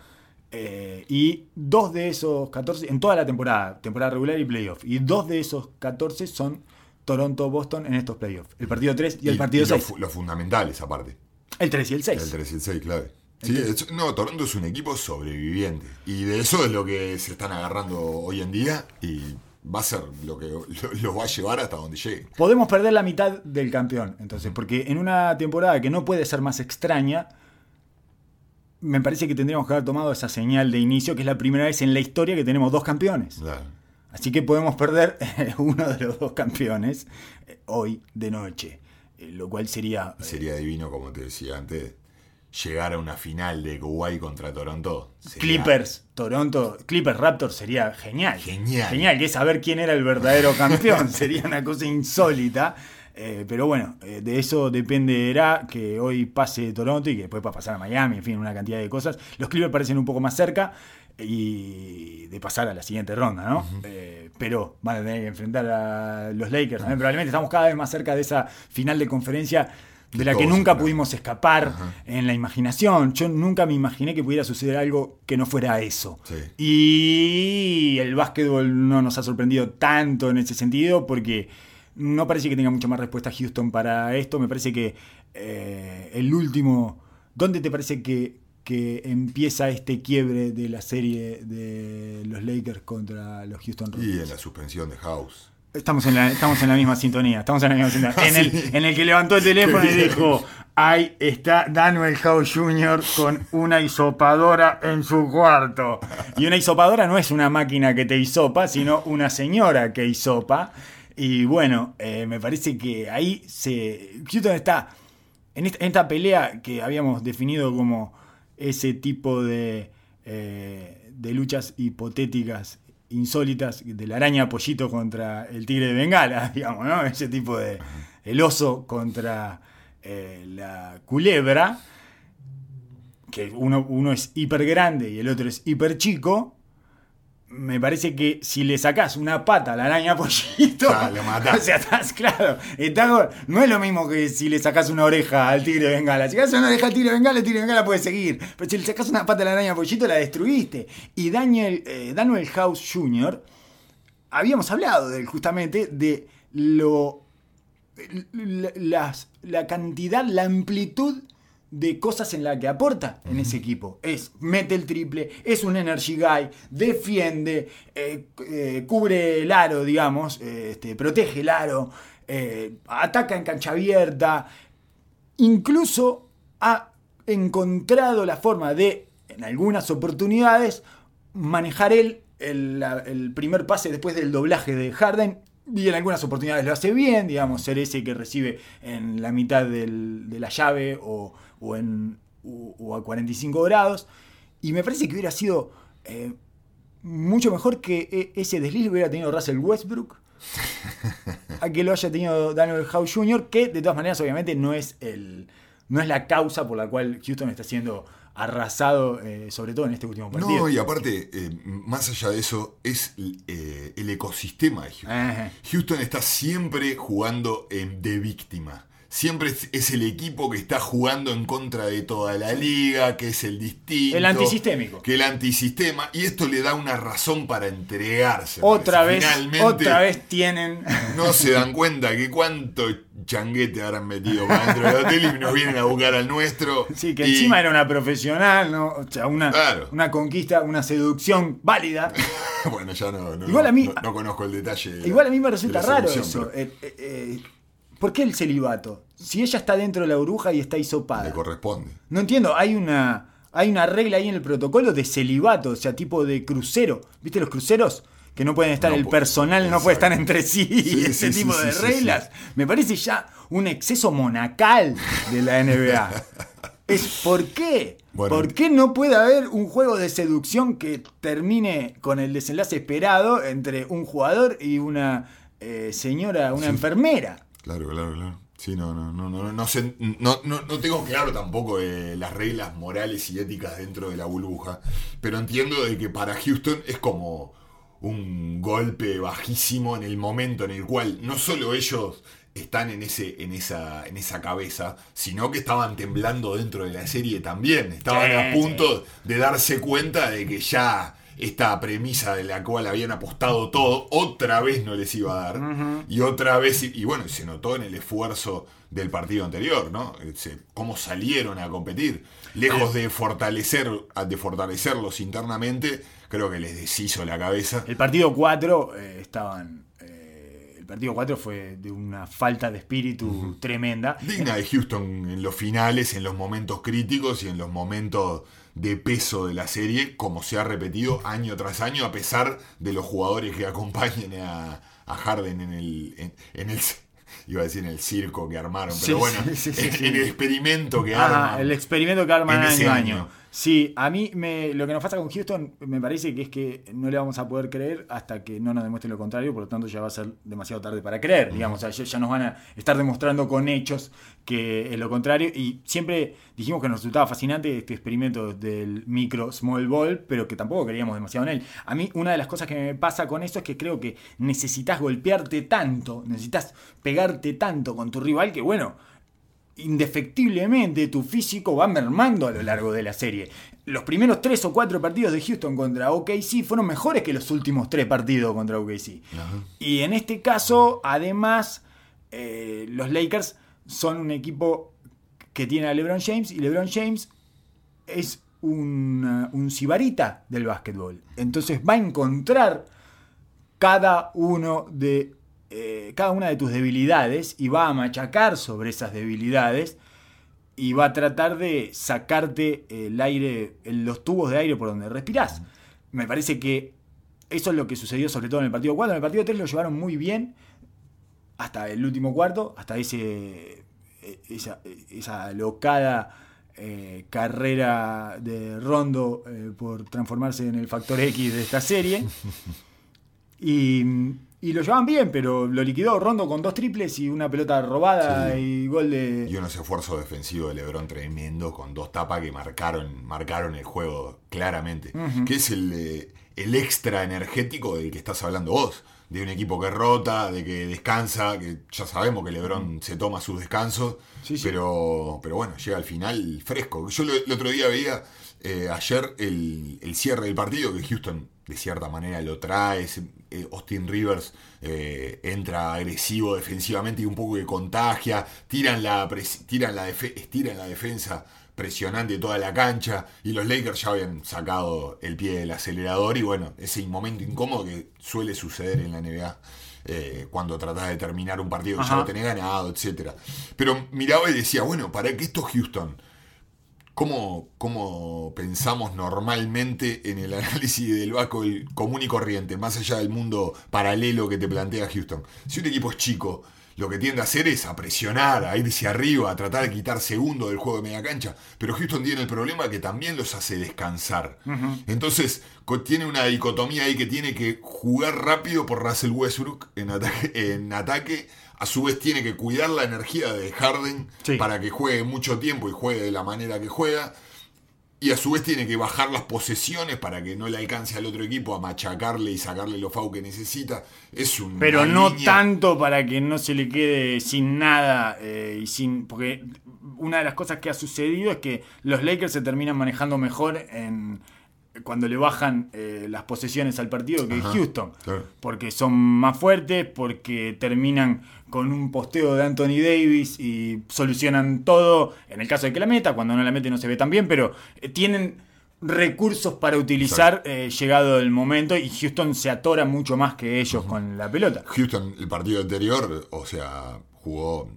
Eh, y dos de esos 14, en toda la temporada, temporada regular y playoff, y dos de esos 14 son Toronto-Boston en estos playoffs. El partido 3 y, el partido 6. Los fundamentales, aparte. El 3 y el 6. El 3 y el 6, clave. Sí, no, Toronto es un equipo sobreviviente. Y de eso es lo que se están agarrando hoy en día. Y va a ser lo que los va a llevar hasta donde llegue. Podemos perder la mitad del campeón, entonces, porque en una temporada que no puede ser más extraña, me parece que tendríamos que haber tomado esa señal de inicio, que es la primera vez en la historia que tenemos dos campeones. Así que podemos perder uno de los dos campeones eh, hoy de noche, eh, lo cual sería... Sería divino, como te decía antes llegar a una final de Kuwait contra Toronto. Clippers, Toronto, Clippers Raptors sería genial. Genial. Genial, que saber quién era el verdadero campeón. sería una cosa insólita. Eh, pero bueno, eh, de eso dependerá que hoy pase Toronto y que después va a pasar a Miami, en fin, una cantidad de cosas. Los Clippers parecen un poco más cerca y de pasar a la siguiente ronda, ¿no? Eh, pero van a tener que enfrentar a los Lakers. Probablemente estamos cada vez más cerca de esa final de conferencia de la que nunca pudimos escapar en la imaginación. Yo nunca me imaginé que pudiera suceder algo que no fuera eso. Y el básquetbol no nos ha sorprendido tanto en ese sentido porque no parece que tenga mucha más respuesta Houston para esto. Me parece que eh, el último... ¿Dónde te parece que, que empieza este quiebre de la serie de los Lakers contra los Houston Rockets? Y en la suspensión de House. Estamos en, la, estamos en la misma sintonía. Estamos en la misma sintonía. En el, en el que levantó el teléfono y dijo: Ahí está Daniel House Jr. con una isopadora en su cuarto. Y una isopadora no es una máquina que te isopa, sino una señora que isopa. Y bueno, eh, me parece que ahí se. Houston está. En esta, pelea que habíamos definido como ese tipo de, eh, de luchas hipotéticas, insólitas, de la araña pollito contra el tigre de Bengala, digamos, ¿no? Ese tipo de. El oso contra eh, la culebra, que uno, uno es hiper grande y el otro es hiper chico me parece que si le sacás una pata a la araña pollito, Ah, lo matás. o sea, estás claro, no es lo mismo que si le sacás una oreja al tigre de bengala. Si le sacás una oreja al tigre de bengala, el tigre de bengala puede seguir. Pero si le sacás una pata a la araña pollito, la destruiste. Y Daniel, eh, Daniel House Jr., habíamos hablado de justamente de lo la cantidad, la amplitud de cosas en la que aporta en ese equipo. Es, mete el triple, es un energy guy, defiende, eh, eh, cubre el aro, digamos, eh, este, protege el aro, ataca en cancha abierta, incluso ha encontrado la forma de, en algunas oportunidades, manejar él el, el primer pase después del doblaje de Harden. Y en algunas oportunidades lo hace bien, digamos, ser ese que recibe en la mitad de la llave o, o en, o- o a 45 grados. Y me parece que hubiera sido eh, mucho mejor que e- ese desliz hubiera tenido Russell Westbrook a que lo haya tenido Daniel House Jr., que de todas maneras obviamente no es, el, no es la causa por la cual Houston está siendo arrasado, eh, sobre todo en este último partido. No, y aparte, eh, más allá de eso, es eh, el ecosistema de Houston. Ajá. Houston está siempre jugando de víctima. Siempre es, es el equipo que está jugando en contra de toda la liga, que es el distinto. El antisistémico. Que el antisistema. Y esto le da una razón para entregarse. Otra vez, Finalmente otra vez tienen... no se dan cuenta que cuánto changuete habrán metido para dentro del hotel y nos vienen a buscar al nuestro. Sí, que Y- encima era una profesional, ¿no? O sea, una, Claro. una conquista, una seducción válida. Bueno, ya no, no, Igual a mí- no, no conozco el detalle. la- Igual a mí me resulta raro eso. pero Eh, eh, eh, ¿Por qué el celibato? Si ella está dentro de la burbuja y está Le hisopada. corresponde. No entiendo, hay una, hay una regla ahí en el protocolo de celibato, o sea, tipo de crucero. ¿Viste los cruceros? Que no pueden estar, No el personal no puede estar entre sí, Sí, y ese sí, tipo sí, de reglas. Me parece ya un exceso monacal de la NBA. es ¿por qué? Bueno. ¿Por qué no puede haber un juego de seducción que termine con el desenlace esperado entre un jugador y una eh, señora, una enfermera? Claro, claro, claro. Sí, no, no, no, no, no, sé, no, no, no tengo claro tampoco eh, las reglas morales y éticas dentro de la burbuja, pero entiendo de que para Houston es como un golpe bajísimo en el momento en el cual no solo ellos están en ese en esa en esa cabeza, sino que estaban temblando dentro de la serie también, estaban Sí, a punto de darse cuenta de que ya esta premisa de la cual habían apostado todo, otra vez no les iba a dar. Y otra vez, y, bueno, se notó en el esfuerzo del partido anterior, ¿no? Se- cómo salieron a competir. Lejos de fortalecer, de fortalecerlos internamente, creo que les deshizo la cabeza. El partido 4 eh, estaban. Partido 4 fue de una falta de espíritu tremenda. Digna de Houston en los finales, en los momentos críticos y en los momentos de peso de la serie, como se ha repetido año tras año, a pesar de los jugadores que acompañen a, a Harden en el, en, en el. Iba a decir en el circo que armaron, pero Sí, bueno, sí, sí, sí, en, el experimento que Ah, arman. el experimento que arman en ese año. Sí, a mí me, lo que nos pasa con Houston me parece que es que no le vamos a poder creer hasta que no nos demuestren lo contrario, por lo tanto ya va a ser demasiado tarde para creer, digamos, o sea, ya nos van a estar demostrando con hechos que es lo contrario y siempre dijimos que nos resultaba fascinante este experimento del micro small ball, pero que tampoco creíamos demasiado en él. A mí una de las cosas que me pasa con eso es que creo que necesitas golpearte tanto, necesitas pegarte tanto con tu rival que bueno, indefectiblemente tu físico va mermando a lo largo de la serie. Los primeros tres o cuatro partidos de Houston contra OKC fueron mejores que los últimos tres partidos contra OKC. Y en este caso, además, eh, los Lakers son un equipo que tiene a LeBron James y LeBron James es un, un sibarita del básquetbol. Entonces va a encontrar cada uno de eh, cada una de tus debilidades y va a machacar sobre esas debilidades y va a tratar de sacarte el aire, los tubos de aire por donde respirás. Me parece que eso es lo que sucedió sobre todo en el partido 4. En el partido 3 lo llevaron muy bien hasta el último cuarto, hasta ese, esa, esa locada eh, carrera de Rondo eh, por transformarse en el factor X de esta serie. Y, y lo llevaban bien, pero lo liquidó Rondo con dos triples y una pelota robada Sí. y gol de... Y unos esfuerzos defensivos de Lebron tremendo con dos tapas que marcaron, marcaron el juego claramente. Que es el, eh, el extra energético del que estás hablando vos. De un equipo que rota, de que descansa, que ya sabemos que Lebron se toma sus descansos. Sí, sí. Pero, pero bueno, llega al final fresco. Yo lo- el otro día veía eh, ayer el, el cierre del partido, que Houston de cierta manera lo trae. eh, Austin Rivers eh, entra agresivo defensivamente y un poco que contagia. Tiran la, tiran la estiran la defensa presionante toda la cancha. Y los Lakers ya habían sacado el pie del acelerador. Y bueno, ese momento incómodo que suele suceder en la NBA. eh, cuando tratás de terminar un partido que ya lo tenés ganado, etcétera Pero miraba y decía, bueno, ¿para qué esto Houston? ¿Cómo, cómo pensamos normalmente en el análisis del básquetbol común y corriente, más allá del mundo paralelo que te plantea Houston? Si un equipo es chico, lo que tiende a hacer es a presionar, a irse arriba, a tratar de quitar segundos del juego de media cancha. Pero Houston tiene el problema que también los hace descansar. Entonces, tiene una dicotomía ahí que tiene que jugar rápido por Russell Westbrook en ataque. En ataque a su vez tiene que cuidar la energía de Harden Sí. para que juegue mucho tiempo y juegue de la manera que juega. Y a su vez tiene que bajar las posesiones para que no le alcance al otro equipo a machacarle y sacarle los FAU que necesita. Es un. Pero no tanto para que no se le quede sin nada eh, y sin. Porque una de las cosas que ha sucedido es que los Lakers se terminan manejando mejor en cuando le bajan eh, las posesiones al partido que Ajá, Houston. claro. Porque son más fuertes, porque terminan con un posteo de Anthony Davis y solucionan todo. En el caso de que la meta, cuando no la mete no se ve tan bien, pero eh, tienen recursos para utilizar eh, llegado el momento y Houston se atora mucho más que ellos con la pelota. Houston, el partido anterior, o sea, jugó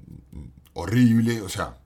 horrible, o sea,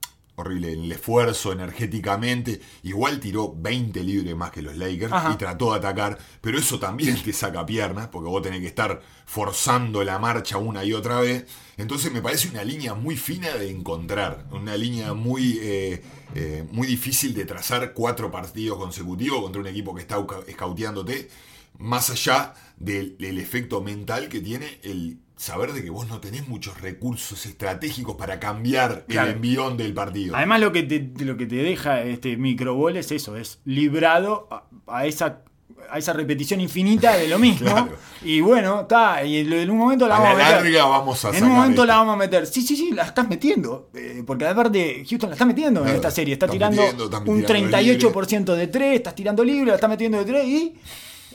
horrible en el esfuerzo energéticamente. Igual tiró 20 libres más que los Lakers Ajá. y trató de atacar, pero eso también te saca piernas, porque vos tenés que estar forzando la marcha una y otra vez. Entonces me parece una línea muy fina de encontrar, una línea muy, eh, eh, muy difícil de trazar cuatro partidos consecutivos contra un equipo que está escauteándote, más allá del, del efecto mental que tiene el saber de que vos no tenés muchos recursos estratégicos para cambiar Claro. el envión del partido. Además lo que te, lo que te deja este microbol es eso, es librado a, a esa a esa repetición infinita de lo mismo. Claro. Y bueno, está, y en un momento la a vamos la a meter. larga vamos a En un momento esto. la vamos a meter. Sí, sí, sí, la estás metiendo. Eh, porque aparte Houston la está metiendo en Claro, esta serie. Está tirando metiendo, un tirando 38% de 3, estás tirando libre, la estás metiendo de 3 y...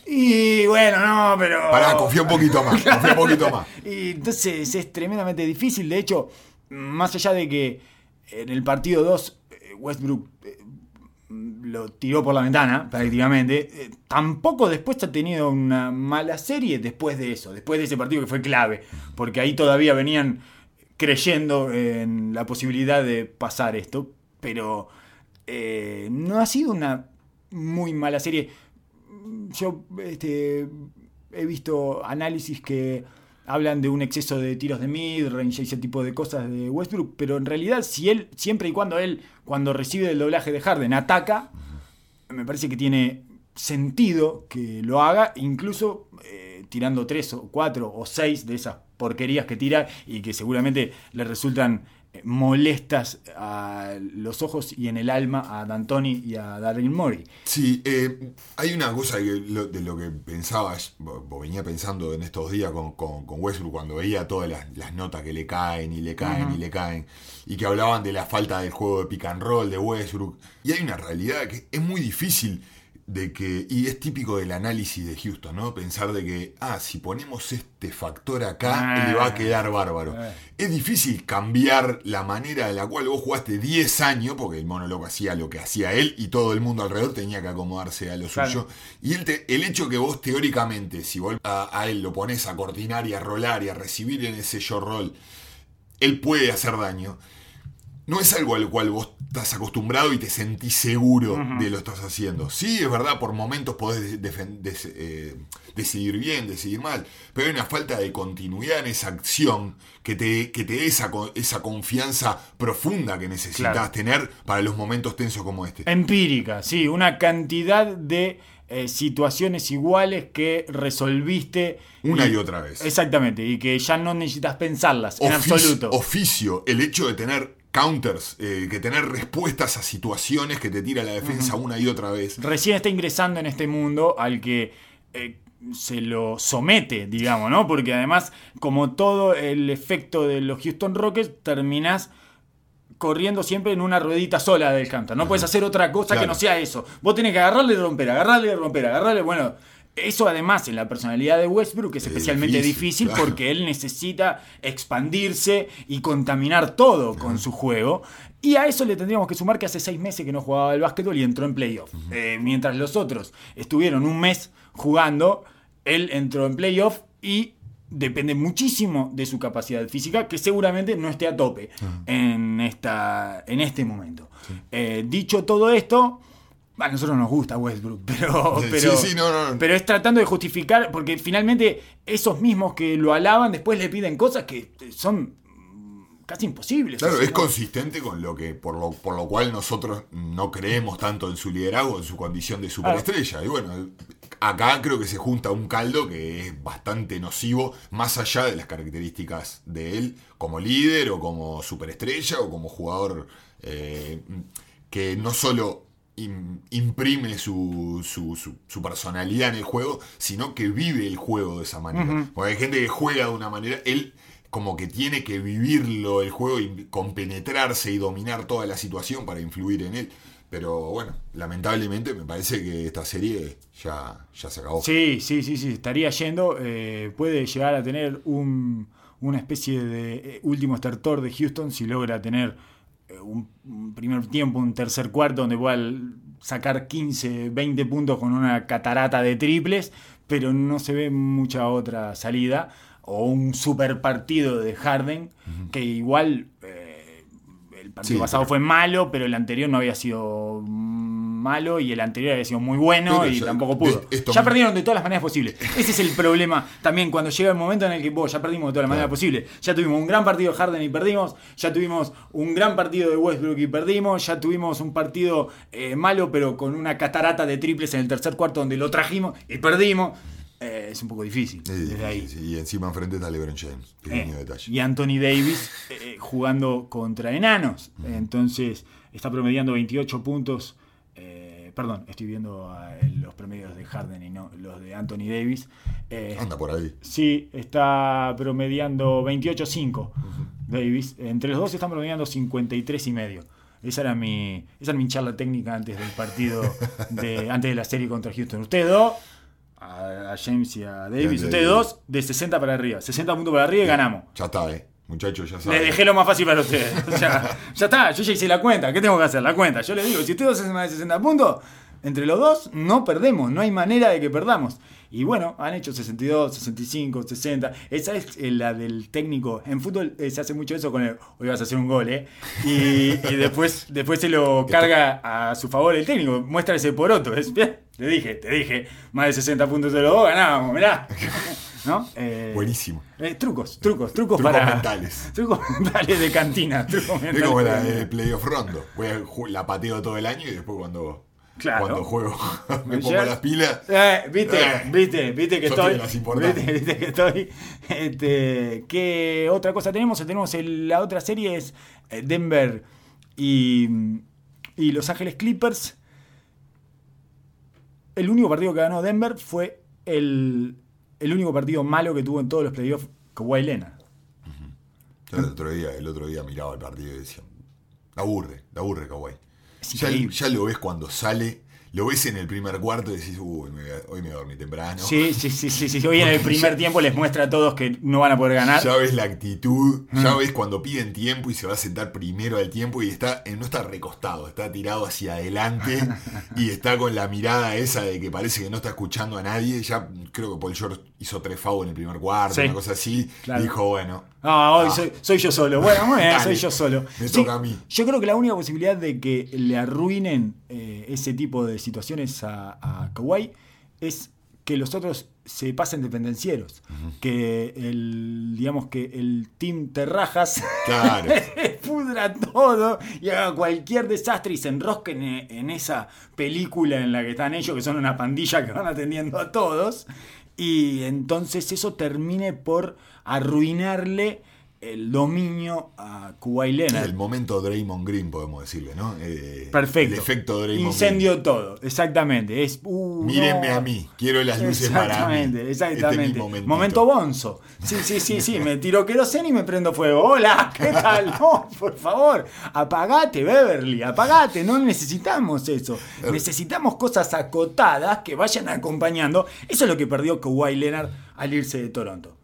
Y bueno, no, pero... Pará, confía un poquito más, confía un poquito más. Y entonces es tremendamente difícil. De hecho, más allá de que en el partido 2 eh, Westbrook eh, lo tiró por la ventana prácticamente, eh, tampoco después ha tenido una mala serie después de eso, después de ese partido que fue clave, porque ahí todavía venían creyendo en la posibilidad de pasar esto, pero eh, no ha sido una muy mala serie yo este, he visto análisis que hablan de un exceso de tiros de mid-range y ese tipo de cosas de Westbrook, pero en realidad si él, siempre y cuando él, cuando recibe el doblaje de Harden, ataca, me parece que tiene sentido que lo haga, incluso eh, tirando tres o cuatro o seis de esas porquerías que tira y que seguramente le resultan molestas a los ojos y en el alma a D'Antoni y a Daryl Morey. Sí, eh, hay una cosa que lo- de lo que pensaba, o venía pensando en estos días con, con- con Westbrook, cuando veía todas las, las notas que le caen y le caen y le caen, y que hablaban de la falta del juego de pick and roll de Westbrook. Y hay una realidad que es muy difícil de que, y es típico del análisis de Houston, ¿no? Pensar de que, ah, si ponemos este factor acá, Ah. le va a quedar bárbaro. Ah. Es difícil cambiar la manera en la cual vos jugaste 10 años, porque el mono loco hacía lo que hacía él y todo el mundo alrededor tenía que acomodarse a lo Claro. suyo. Y él te- el hecho que vos teóricamente, si vos a, a él lo pones a coordinar y a rolar y a recibir en ese short roll, él puede hacer daño. No es algo al cual vos estás acostumbrado y te sentís seguro de lo que estás haciendo. Sí, es verdad, por momentos podés eh, decidir bien, decidir mal, pero hay una falta de continuidad en esa acción que te, que te dé esa, esa confianza profunda que necesitas tener para los momentos tensos como este. Empírica, sí, una cantidad de eh, situaciones iguales que resolviste. Una y, otra vez. Exactamente, y que ya no necesitas pensarlas en absoluto. Oficio, el hecho de tener counters, eh, que tener respuestas a situaciones que te tira la defensa una y otra vez. Recién está ingresando en este mundo al que eh, se lo somete, digamos, ¿no? Porque además, como todo el efecto de los Houston Rockets, terminás corriendo siempre en una ruedita sola del counter. No puedes hacer otra cosa que no sea eso. Vos tenés que agarrarle y romper, agarrarle y romper, agarrarle. Bueno, eso además en la personalidad de Westbrook es especialmente difícil, porque él necesita expandirse y contaminar todo con su juego. Y a eso le tendríamos que sumar que hace seis meses que no jugaba el básquetbol y entró en playoff. Eh, mientras los otros estuvieron un mes jugando, él entró en playoff y depende muchísimo de su capacidad física, que seguramente no esté a tope en, esta, en este momento. Eh, dicho todo esto, a nosotros nos gusta Westbrook, pero, pero, es tratando de justificar, porque finalmente esos mismos que lo alaban después le piden cosas que son casi imposibles. Claro, es consistente con lo que, por lo, por lo cual nosotros no creemos tanto en su liderazgo, en su condición de superestrella. Y bueno, acá creo que se junta un caldo que es bastante nocivo, más allá de las características de él como líder o como superestrella o como jugador eh, que no solo imprime su, su, personalidad en el juego, sino que vive el juego de esa manera. Porque hay gente que juega de una manera, él como que tiene que vivirlo el juego y compenetrarse y dominar toda la situación para influir en él. Pero bueno, lamentablemente me parece que esta serie ya, ya se acabó. Sí, sí, sí, sí, estaría yendo. Eh, puede llegar a tener un, una especie de eh, último estertor de Houston si logra tener eh, un, primer tiempo, un tercer cuarto donde pueda sacar 15, 20 puntos con una catarata de triples, pero no se ve mucha otra salida. O un super partido de Harden, que igual el partido pasado fue malo, pero el anterior no había sido malo y el anterior había sido muy bueno y tampoco pudo. ya perdieron de todas las maneras posibles. Ese es el problema también cuando llega el momento en el que vos ya perdimos de todas las maneras posibles. Ya tuvimos un gran partido de Harden y perdimos, ya tuvimos un gran partido de Westbrook y perdimos, ya tuvimos un partido eh, malo pero con una catarata de triples en el tercer cuarto donde lo trajimos y perdimos. Eh, es un poco difícil. desde ahí. y encima enfrente está LeBron James. Pequeño eh, detalle. Y Anthony Davis jugando contra enanos. Entonces está promediando 28 puntos perdón, estoy viendo los promedios de Harden y no los de Anthony Davis. Eh, Anda por ahí. Sí, está promediando 28-5 Davis. Entre los dos están promediando 53 y medio. Esa era mi, esa era mi charla técnica antes del partido, de, antes de la serie contra Houston. Ustedes dos, a, James y a Davis, ustedes dos, de 60 para arriba. 60 puntos para arriba y ganamos. Ya está, eh. Muchachos, ya saben. Le dejé lo más fácil para ustedes. ya, ya está, yo ya hice la cuenta. ¿Qué tengo que hacer? La cuenta. Yo les digo, si ustedes hacen más de 60 puntos, entre los dos no perdemos. No hay manera de que perdamos. Y bueno, han hecho 62, 65, 60. Esa es eh, la del técnico. En fútbol eh, se hace mucho eso con el hoy vas a hacer un gol, ¿eh? Y, después, después se lo carga a su favor el técnico. Muestra ese poroto. ¿ves? Te dije, te dije. Más de 60 puntos de los dos ganábamos, mirá. ¿No? Eh, Buenísimo. Eh, trucos, trucos, trucos, trucos para. mentales. Trucos mentales de cantina. Trucos mentales. Es como la de playoff rondo. Voy a, la pateo todo el año y después cuando. Cuando juego me pongo las pilas. Eh, viste, viste, viste que estoy. Viste, viste, que estoy. Este, ¿Qué otra cosa tenemos? Tenemos la otra serie es Denver y, y Los Ángeles Clippers. El único partido que ganó Denver fue el, el único partido malo que tuvo en todos los playoffs Kawhi Leonard. el otro día, el otro día miraba el partido y decía, la aburre, la aburre Kawhi. Ya, ya, lo ves cuando sale lo ves en el primer cuarto y decís, uy, hoy me dormí temprano. Sí, sí, sí, sí, Hoy en el primer tiempo les muestra a todos que no van a poder ganar. Ya ves la actitud, ya ves cuando piden tiempo y se va a sentar primero al tiempo y está, no está recostado, está tirado hacia adelante y está con la mirada esa de que parece que no está escuchando a nadie. Ya creo que Paul George hizo tres FAU en el primer cuarto, Sí. una cosa así. Claro. Dijo, bueno, Ah, hoy Ah. soy, soy yo solo. Bueno, Dale, soy yo solo. me Sí, toca a mí. Yo creo que la única posibilidad de que le arruinen eh, ese tipo de situaciones a, a Kawhi es que los otros se pasen de pendencieros. Que el, digamos que el team Terrajas claro. pudra todo y haga cualquier desastre y se enrosquen en, en esa película en la que están ellos, que son una pandilla que van atendiendo a todos. Y entonces eso termine por arruinarle el dominio a Kuwait Leonard. el momento Draymond Green, podemos decirle, ¿no? Eh, Perfecto. El efecto Draymond Incendio Green. todo, exactamente. Es, uh, Mírenme no. a mí, quiero las luces para mí. Exactamente, Este es exactamente. momentito. Momento bonzo. Sí, sí, sí, sí. Me tiro queroseno y me prendo fuego. Hola, ¿qué tal? No, por favor. Apagate, Beverly. Apagate. No necesitamos eso. Necesitamos cosas acotadas que vayan acompañando. Eso es lo que perdió Kawhi Leonard al irse de Toronto.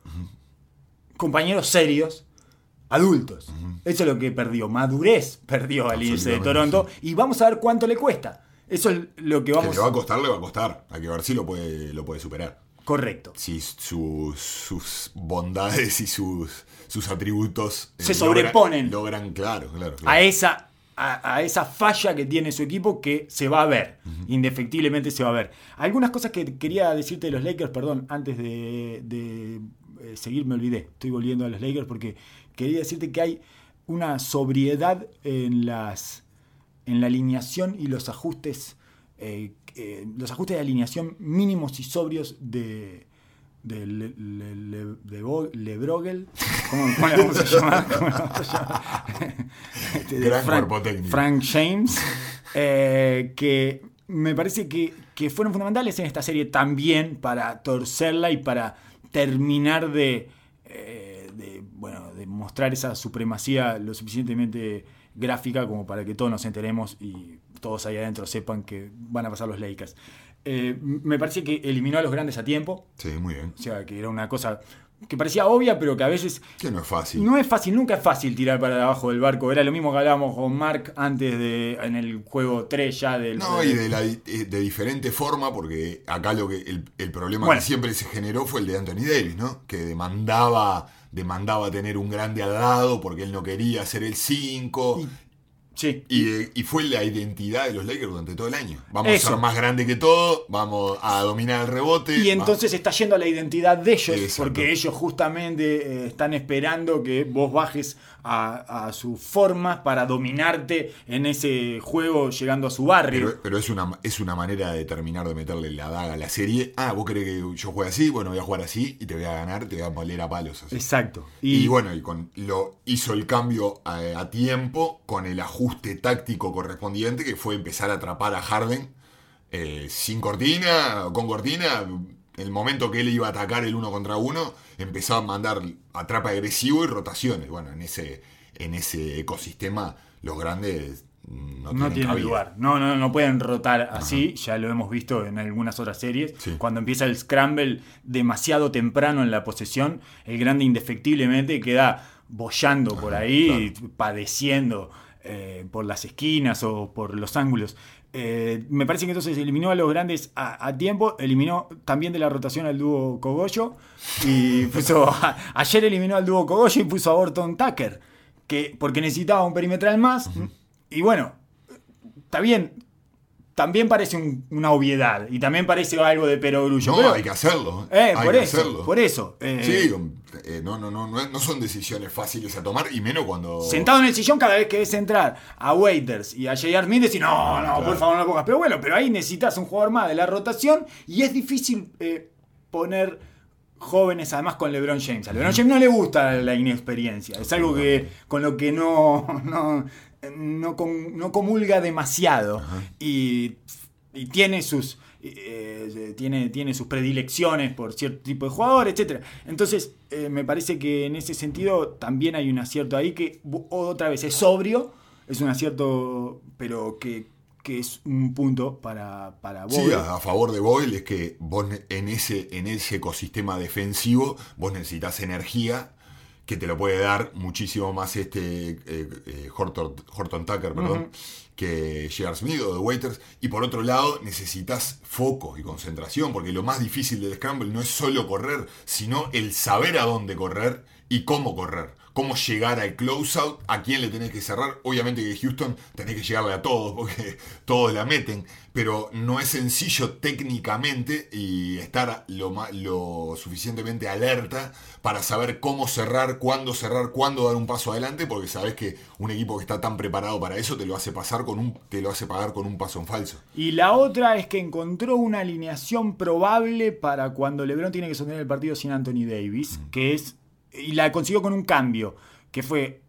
Compañeros serios, adultos. Eso es lo que perdió. Madurez perdió al irse de Toronto. Y vamos a ver cuánto le cuesta. Eso es lo que vamos le va a costar, le va a costar. Hay que ver si lo puede, lo puede superar. Correcto. Si sus, sus bondades y sus, sus atributos eh, Se sobreponen. Logran, claro, claro. claro. a esa, a, a esa falla que tiene su equipo que se va a ver. Indefectiblemente se va a ver. Algunas cosas que quería decirte de los Lakers, perdón, antes de, de, eh, seguir me olvidé. Estoy volviendo a los Lakers porque quería decirte que hay una sobriedad en las en la alineación y los ajustes eh, eh, los ajustes de alineación mínimos y sobrios de de, Le, Le- Le- de Bo- Lebrogel ¿Cómo, cómo le vamos a llamar? ¿Cómo le vamos a llamar? Este, de técnico. Frank James eh, que me parece que, que fueron fundamentales en esta serie también para torcerla y para terminar de, eh, de, bueno, de mostrar esa supremacía lo suficientemente gráfica como para que todos nos enteremos y todos ahí adentro sepan que van a pasar los Lakers. Eh, me parece que eliminó a los grandes a tiempo, Sí, muy bien. o sea, que era una cosa que parecía obvia, pero que a veces Que no es fácil. no es fácil, nunca es fácil tirar para abajo del barco. Era lo mismo que hablábamos con Mark antes de en el juego 3 ya del. No, y de, la, eh, de diferente forma, porque acá lo que el, el problema Bueno. que siempre se generó fue el de Anthony Davis, ¿no? Que demandaba, demandaba tener un grande al lado porque él no quería ser el 5. Sí. Y, eh, y fue la identidad de los Lakers durante todo el año. Vamos Eso. a ser más grande que todo, vamos a dominar el rebote. Y entonces está yendo a la identidad de ellos, Exacto. porque ellos justamente eh, están esperando que vos bajes a, a sus formas para dominarte en ese juego llegando a su barrio. Pero, pero es, una, es una manera de terminar de meterle la daga a la serie. Ah, vos querés que yo juegue así, bueno, voy a jugar así y te voy a ganar, te voy a moler a palos. así. Exacto. Y, bueno, y con, lo hizo el cambio a, a tiempo con el ajuste táctico correspondiente, que fue empezar a atrapar a Harden eh, sin cortina con cortina. El momento que él iba a atacar el uno contra uno, empezó a mandar atrapa agresivo y rotaciones. Bueno, en ese, en ese ecosistema, los grandes no, No tienen lugar. No, no, no pueden rotar así. Ya lo hemos visto en algunas otras series. Sí. Cuando empieza el scramble demasiado temprano en la posesión, el grande indefectiblemente queda bollando por ahí, padeciendo eh, por las esquinas o por los ángulos. Eh, me parece que entonces eliminó a los grandes a, a tiempo, eliminó también de la rotación al dúo Cogollo y puso a- ayer eliminó al dúo Cogollo y puso a Orton Tucker, que, porque necesitaba un perimetral más. Y bueno, está bien, también parece un- una obviedad y también parece algo de perogrullo. No, pero- hay que hacerlo. eh, hay por que eso, hacerlo. por eso. eh, Sí, eh, no, no, no, no, son decisiones fáciles a tomar y menos cuando... Sentado en el sillón cada vez que ves entrar a Waiters y a J.R. Smith decís, no, no, por favor no lo pongas. Pero bueno, pero ahí necesitas un jugador más de la rotación y es difícil eh, poner jóvenes además con LeBron James. A LeBron James no le gusta la inexperiencia. Es algo que con lo que no, no, no, com- no comulga demasiado. Y, y tiene sus... eh, tiene, tiene sus predilecciones por cierto tipo de jugador, etc. Entonces, eh, me parece que en ese sentido también hay un acierto ahí que otra vez es sobrio, es un acierto, pero que, que es un punto para, para Sí, Bogle. a, a favor de Boyle es que vos en ese, en ese ecosistema defensivo vos necesitas energía que te lo puede dar muchísimo más este eh, eh, Horton, Horton Tucker, perdón, que J.R. Smith o de Waiters. Y por otro lado, necesitas foco y concentración, porque lo más difícil del scramble no es solo correr, sino el saber a dónde correr y cómo correr cómo llegar al closeout, a quién le tenés que cerrar. Obviamente que Houston tenés que llegarle a todos, porque todos la meten, pero no es sencillo técnicamente y estar lo, suficientemente alerta para saber cómo cerrar, cuándo cerrar, cuándo dar un paso adelante, porque sabes que un equipo que está tan preparado para eso te lo hace pasar con un, te lo hace pagar con un paso en falso. Y la otra es que encontró una alineación probable para cuando LeBron tiene que sostener el partido sin Anthony Davis, que es y la consiguió con un cambio, que fue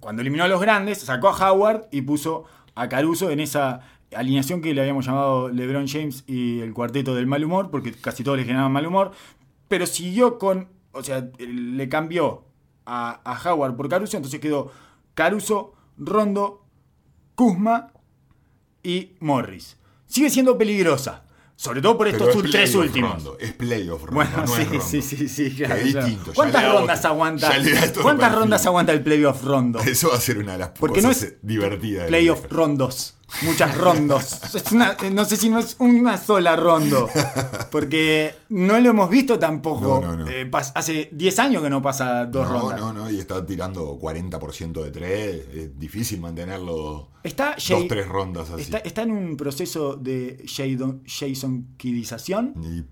cuando eliminó a los grandes, sacó a Howard y puso a Caruso en esa alineación que le habíamos llamado LeBron James y el cuarteto del mal humor, porque casi todos le generaban mal humor, pero siguió con, o sea, le cambió a, a Howard por Caruso, entonces quedó Caruso, Rondo, Kuzma y Morris. Sigue siendo peligrosa, sobre todo por estos tres últimos. Es playoff rondo, Bueno, no sí, es rondo. sí, sí, sí, claro, Es distinto, ¿Cuántas rondas otro- aguanta? ¿Cuántas rondas aguanta el playoff rondo? Eso va a ser una de las Porque no es divertidas. Playoff rondos. Muchas rondos. Es una- no sé si no es una sola rondo. Porque no lo hemos visto tampoco. No, no, no. Eh, pas- hace 10 años que no pasa dos No, rondas. no, no, y está tirando 40% de tres. Es difícil mantenerlo Está, dos, Jay- tres rondas así. está, está en un proceso de Jadon- Jason Kidización. Y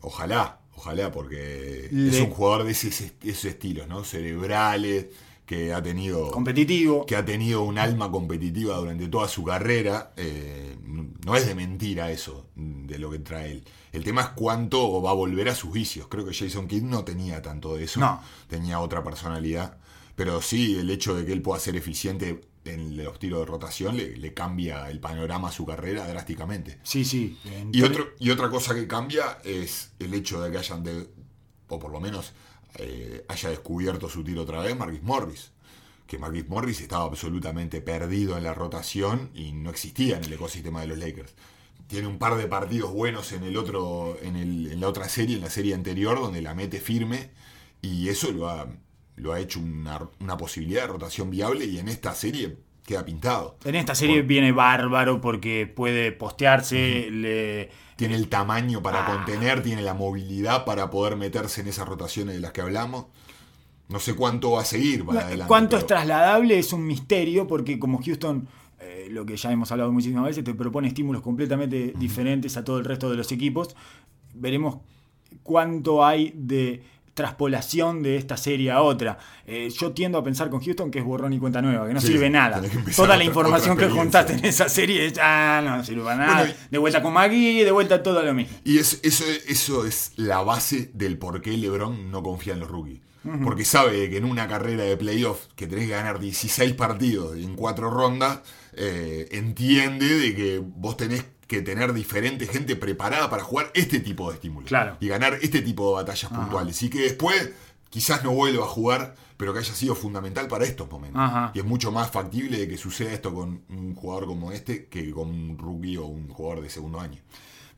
ojalá, ojalá, porque Le- es un jugador de ese, ese- ese estilo, ¿no? Cerebrales, que ha tenido. competitivo. que ha tenido un alma competitiva durante toda su carrera. eh, no es de mentira eso, de lo que trae él. El tema es cuánto va a volver a sus vicios. Creo que Jason Kidd no tenía tanto de eso. No. Tenía otra personalidad. Pero sí, el hecho de que él pueda ser eficiente en los tiros de rotación le, le cambia el panorama a su carrera drásticamente. Sí, sí. Y, otro, y otra cosa que cambia es el hecho de que hayan, de, o por lo menos eh, haya descubierto su tiro otra vez, Marquis Morris. Que Marquis Morris estaba absolutamente perdido en la rotación y no existía en el ecosistema de los Lakers. Tiene un par de partidos buenos en el otro, en, la otra serie, en la serie anterior, donde la mete firme, y eso lo ha, lo ha hecho una posibilidad de rotación viable, y en esta serie queda pintado. En esta serie viene bárbaro porque puede postearse, le, tiene el tamaño para Ah. contener, tiene la movilidad para poder meterse en esas rotaciones de las que hablamos. No sé cuánto va a seguir para adelante. Cuánto es trasladable es un misterio porque como Houston, eh, lo que ya hemos hablado muchísimas veces, te propone estímulos completamente diferentes a todo el resto de los equipos. Veremos cuánto hay de traspolación de esta serie a otra. Eh, yo tiendo a pensar con Houston que es borrón y cuenta nueva, que no Sí, sirve nada. Toda la otra- información otra que juntaste en esa serie ya no sirve para nada. Bueno, de vuelta con Magui, de vuelta todo lo mismo. Y es- eso, eso es la base del por qué LeBron no confía en los rookies. Porque sabe que en una carrera de playoff que tenés que ganar 16 partidos en cuatro rondas, eh, entiende de que vos tenés que tener diferente gente preparada para jugar este tipo de estímulos. Claro. Y ganar este tipo de batallas puntuales. Y que después quizás no vuelva a jugar, pero que haya sido fundamental para estos momentos. Ajá. Y es mucho más factible de que suceda esto con un jugador como este que con un rookie o un jugador de segundo año.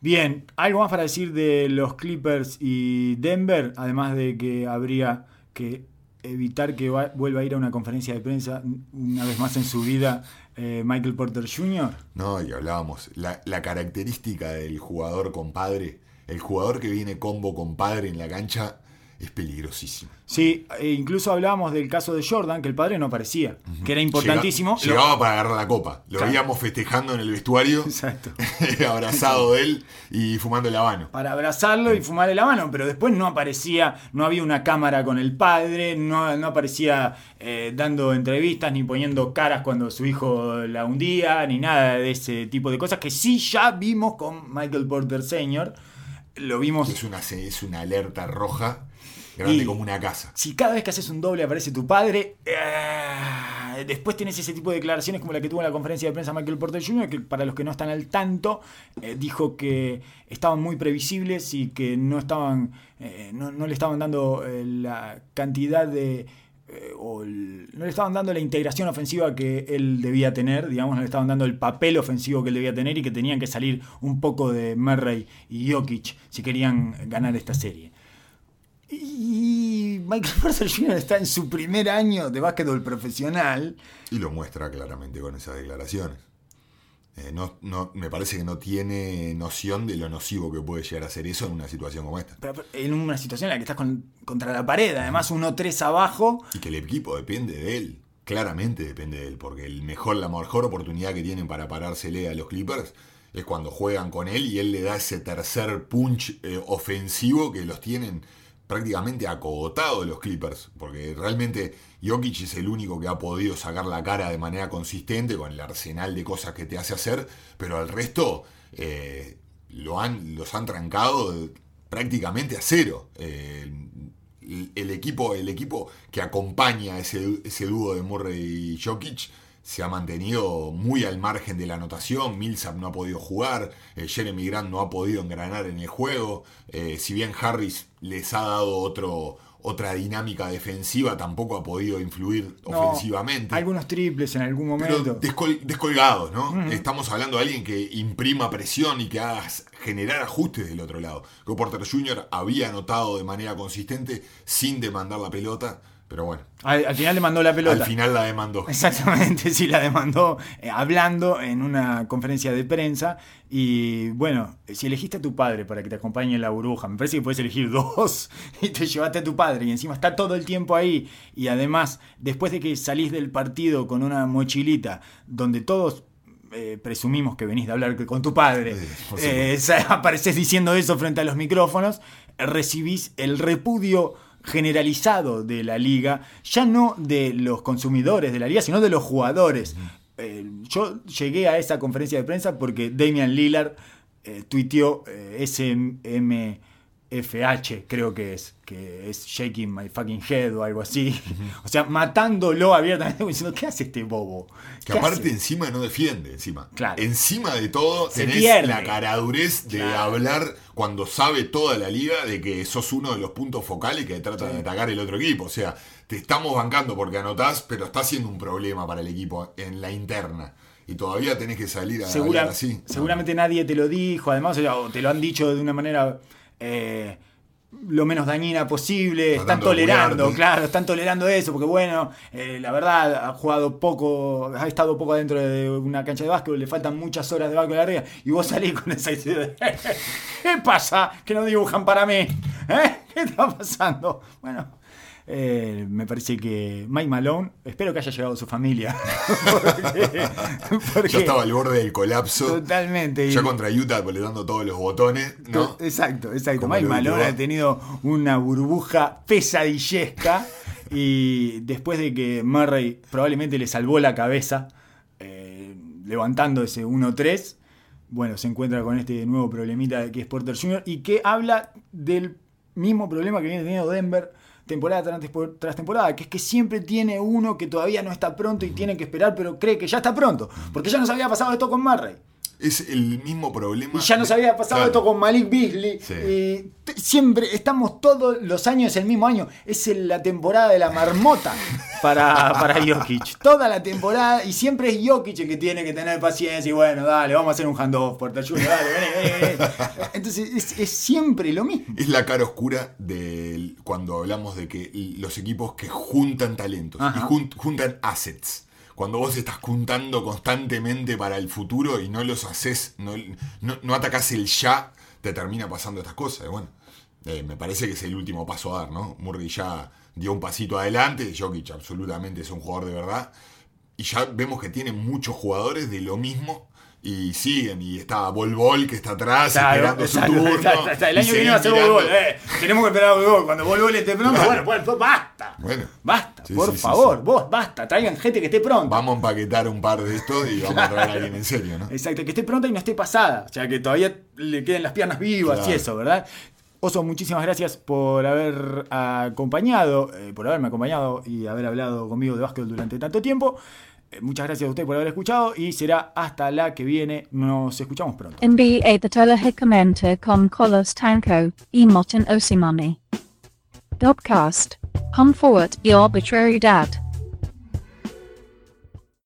Bien, ¿algo más para decir de los Clippers y Denver? Además de que habría que evitar que va- vuelva a ir a una conferencia de prensa una vez más en su vida eh, Michael Porter Jr. No, y hablábamos, la, la característica del jugador compadre, el jugador que viene combo compadre en la cancha, es peligrosísimo. Sí, e incluso hablábamos del caso de Jordan, que el padre no aparecía, que era importantísimo. Llega- llegaba para agarrar la copa. Lo Claro. veíamos festejando en el vestuario, Exacto. abrazado de él y fumando el habano. para abrazarlo y fumarle la mano, pero después no aparecía, no había una cámara con el padre, no, no aparecía eh, dando entrevistas ni poniendo caras cuando su hijo la hundía, ni nada de ese tipo de cosas que sí ya vimos con Michael Porter Sr. Lo vimos. Es una, es una alerta roja, grande Y- como una casa. Si cada vez que haces un doble aparece tu padre, eh, después tienes ese tipo de declaraciones como la que tuvo en la conferencia de prensa Michael Porter Jr., que para los que no están al tanto, eh, dijo que estaban muy previsibles y que no estaban, eh, no, no le estaban dando la cantidad de o el- no le estaban dando la integración ofensiva que él debía tener, digamos, no le estaban dando el papel ofensivo que él debía tener y que tenían que salir un poco de Murray y Jokic si querían ganar esta serie. Y Michael Porter Jr. está en su primer año de básquetbol profesional. Y lo muestra claramente con esas declaraciones. Eh, no, no, me parece que no tiene noción de lo nocivo que puede llegar a ser eso en una situación como esta. Pero en una situación en la que estás contra la pared, además 1-3 abajo. Y que el equipo depende de él. Claramente depende de él, porque el mejor, la mejor oportunidad que tienen para parársele a los Clippers es cuando juegan con él y él le da ese tercer punch eh, ofensivo que los tienen prácticamente acogotados los Clippers, porque realmente Jokic es el único que ha podido sacar la cara de manera consistente con el arsenal de cosas que te hace hacer, pero al resto eh, lo han, los han trancado prácticamente a cero. Eh, el, equipo, el equipo que acompaña ese, ese dúo de Murray y Jokic se ha mantenido muy al margen de la anotación. Millsap no ha podido jugar, eh, Jeremy Grant no ha podido engranar en el juego. Si bien Harris les ha dado otro, otra dinámica defensiva, tampoco ha podido influir ofensivamente. Algunos triples en algún momento. descolgados, ¿no? Estamos hablando de alguien que imprima presión y que haga generar ajustes del otro lado. Que Porter Jr. había anotado de manera consistente sin demandar la pelota pero bueno. Al, final le mandó la pelota. Al final la demandó. Exactamente, sí, la demandó eh, hablando en una conferencia de prensa. Y bueno, si elegiste a tu padre para que te acompañe en la burbuja, me parece que puedes elegir dos y te llevaste a tu padre y encima está todo el tiempo ahí. Y además, después de que salís del partido con una mochilita donde todos eh, presumimos que venís de hablar con tu padre, eh, apareces diciendo eso frente a los micrófonos, recibís el repudio generalizado de la liga, ya no de los consumidores de la liga, sino de los jugadores. Eh, yo llegué a esa conferencia de prensa porque Damian Lillard eh, tuiteó eh, SM FH, creo que es, que es Shaking My Fucking Head o algo así. O sea, matándolo abiertamente, diciendo, ¿qué hace este bobo? Que aparte encima no defiende, encima. Claro. Encima de todo, tenés la caradurez de hablar cuando sabe toda la liga de que sos uno de los puntos focales que trata de atacar el otro equipo. O sea, te estamos bancando porque anotás, pero está siendo un problema para el equipo en la interna y todavía tenés que salir a hablar así. Seguramente nadie te lo dijo, además, o te lo han dicho de una manera eh, lo menos dañina posible, están tolerando, claro, están tolerando eso, porque bueno, eh, la verdad, ha jugado poco, ha estado poco dentro de una cancha de básquetbol, le faltan muchas horas de básquetbol arriba, y vos salís con esa idea de, ¿qué pasa? Que no dibujan para mí, ¿Eh? ¿Qué está pasando? Bueno, eh, me parece que Mike Malone, espero que haya llegado su familia. porque, ya estaba al borde del colapso. Totalmente. Ya contra Utah apretando todos los botones. ¿no? Exacto, exacto. Mike Malone ha tenido una burbuja pesadillesca. y después de que Murray probablemente le salvó la cabeza, eh, levantando ese 1-3, bueno, se encuentra con este nuevo problemita que es Porter Jr. y que habla del mismo problema que viene teniendo Denver temporada tras temporada, que es que siempre tiene uno que todavía no está pronto y tiene que esperar, pero cree que ya está pronto, porque ya nos había pasado esto con Murray. Es el mismo problema. Y ya nos había pasado esto con Malik Beasley. Y siempre estamos todos los años el mismo año. Es la temporada de la marmota para, para Jokic. Toda la temporada. Y siempre es Jokic el que tiene que tener paciencia. Y bueno, dale, vamos a hacer un handoff, Junior. Dale, vení, vení, Entonces es, siempre lo mismo. Es la cara oscura de cuando hablamos de que los equipos que juntan talentos y juntan assets cuando vos estás juntando constantemente para el futuro y no los haces, no, no, atacás el ya, te termina pasando estas cosas. Bueno, eh, me parece que es el último paso a dar, ¿no? Murray ya dio un pasito adelante, Jokic absolutamente es un jugador de verdad. Y ya vemos que tiene muchos jugadores de lo mismo y siguen, y está Bol que está atrás esperando su turno. el año que viene va a ser Bol. Eh, tenemos que esperar a Bol. Cuando Bol esté pronto, bueno, pues basta. Bueno, basta, por favor, vos basta. Traigan gente que esté pronta. Vamos a empaquetar un par de estos y vamos a traer a alguien en serio, ¿no? Exacto, que esté pronta y no esté pasada. O sea, que todavía le queden las piernas vivas y eso, ¿verdad? Oso, muchísimas gracias por haber acompañado, eh, por haberme acompañado y haber hablado conmigo de básquet durante tanto tiempo. Eh, muchas gracias a usted por haber escuchado y será hasta la que viene. Nos escuchamos pronto.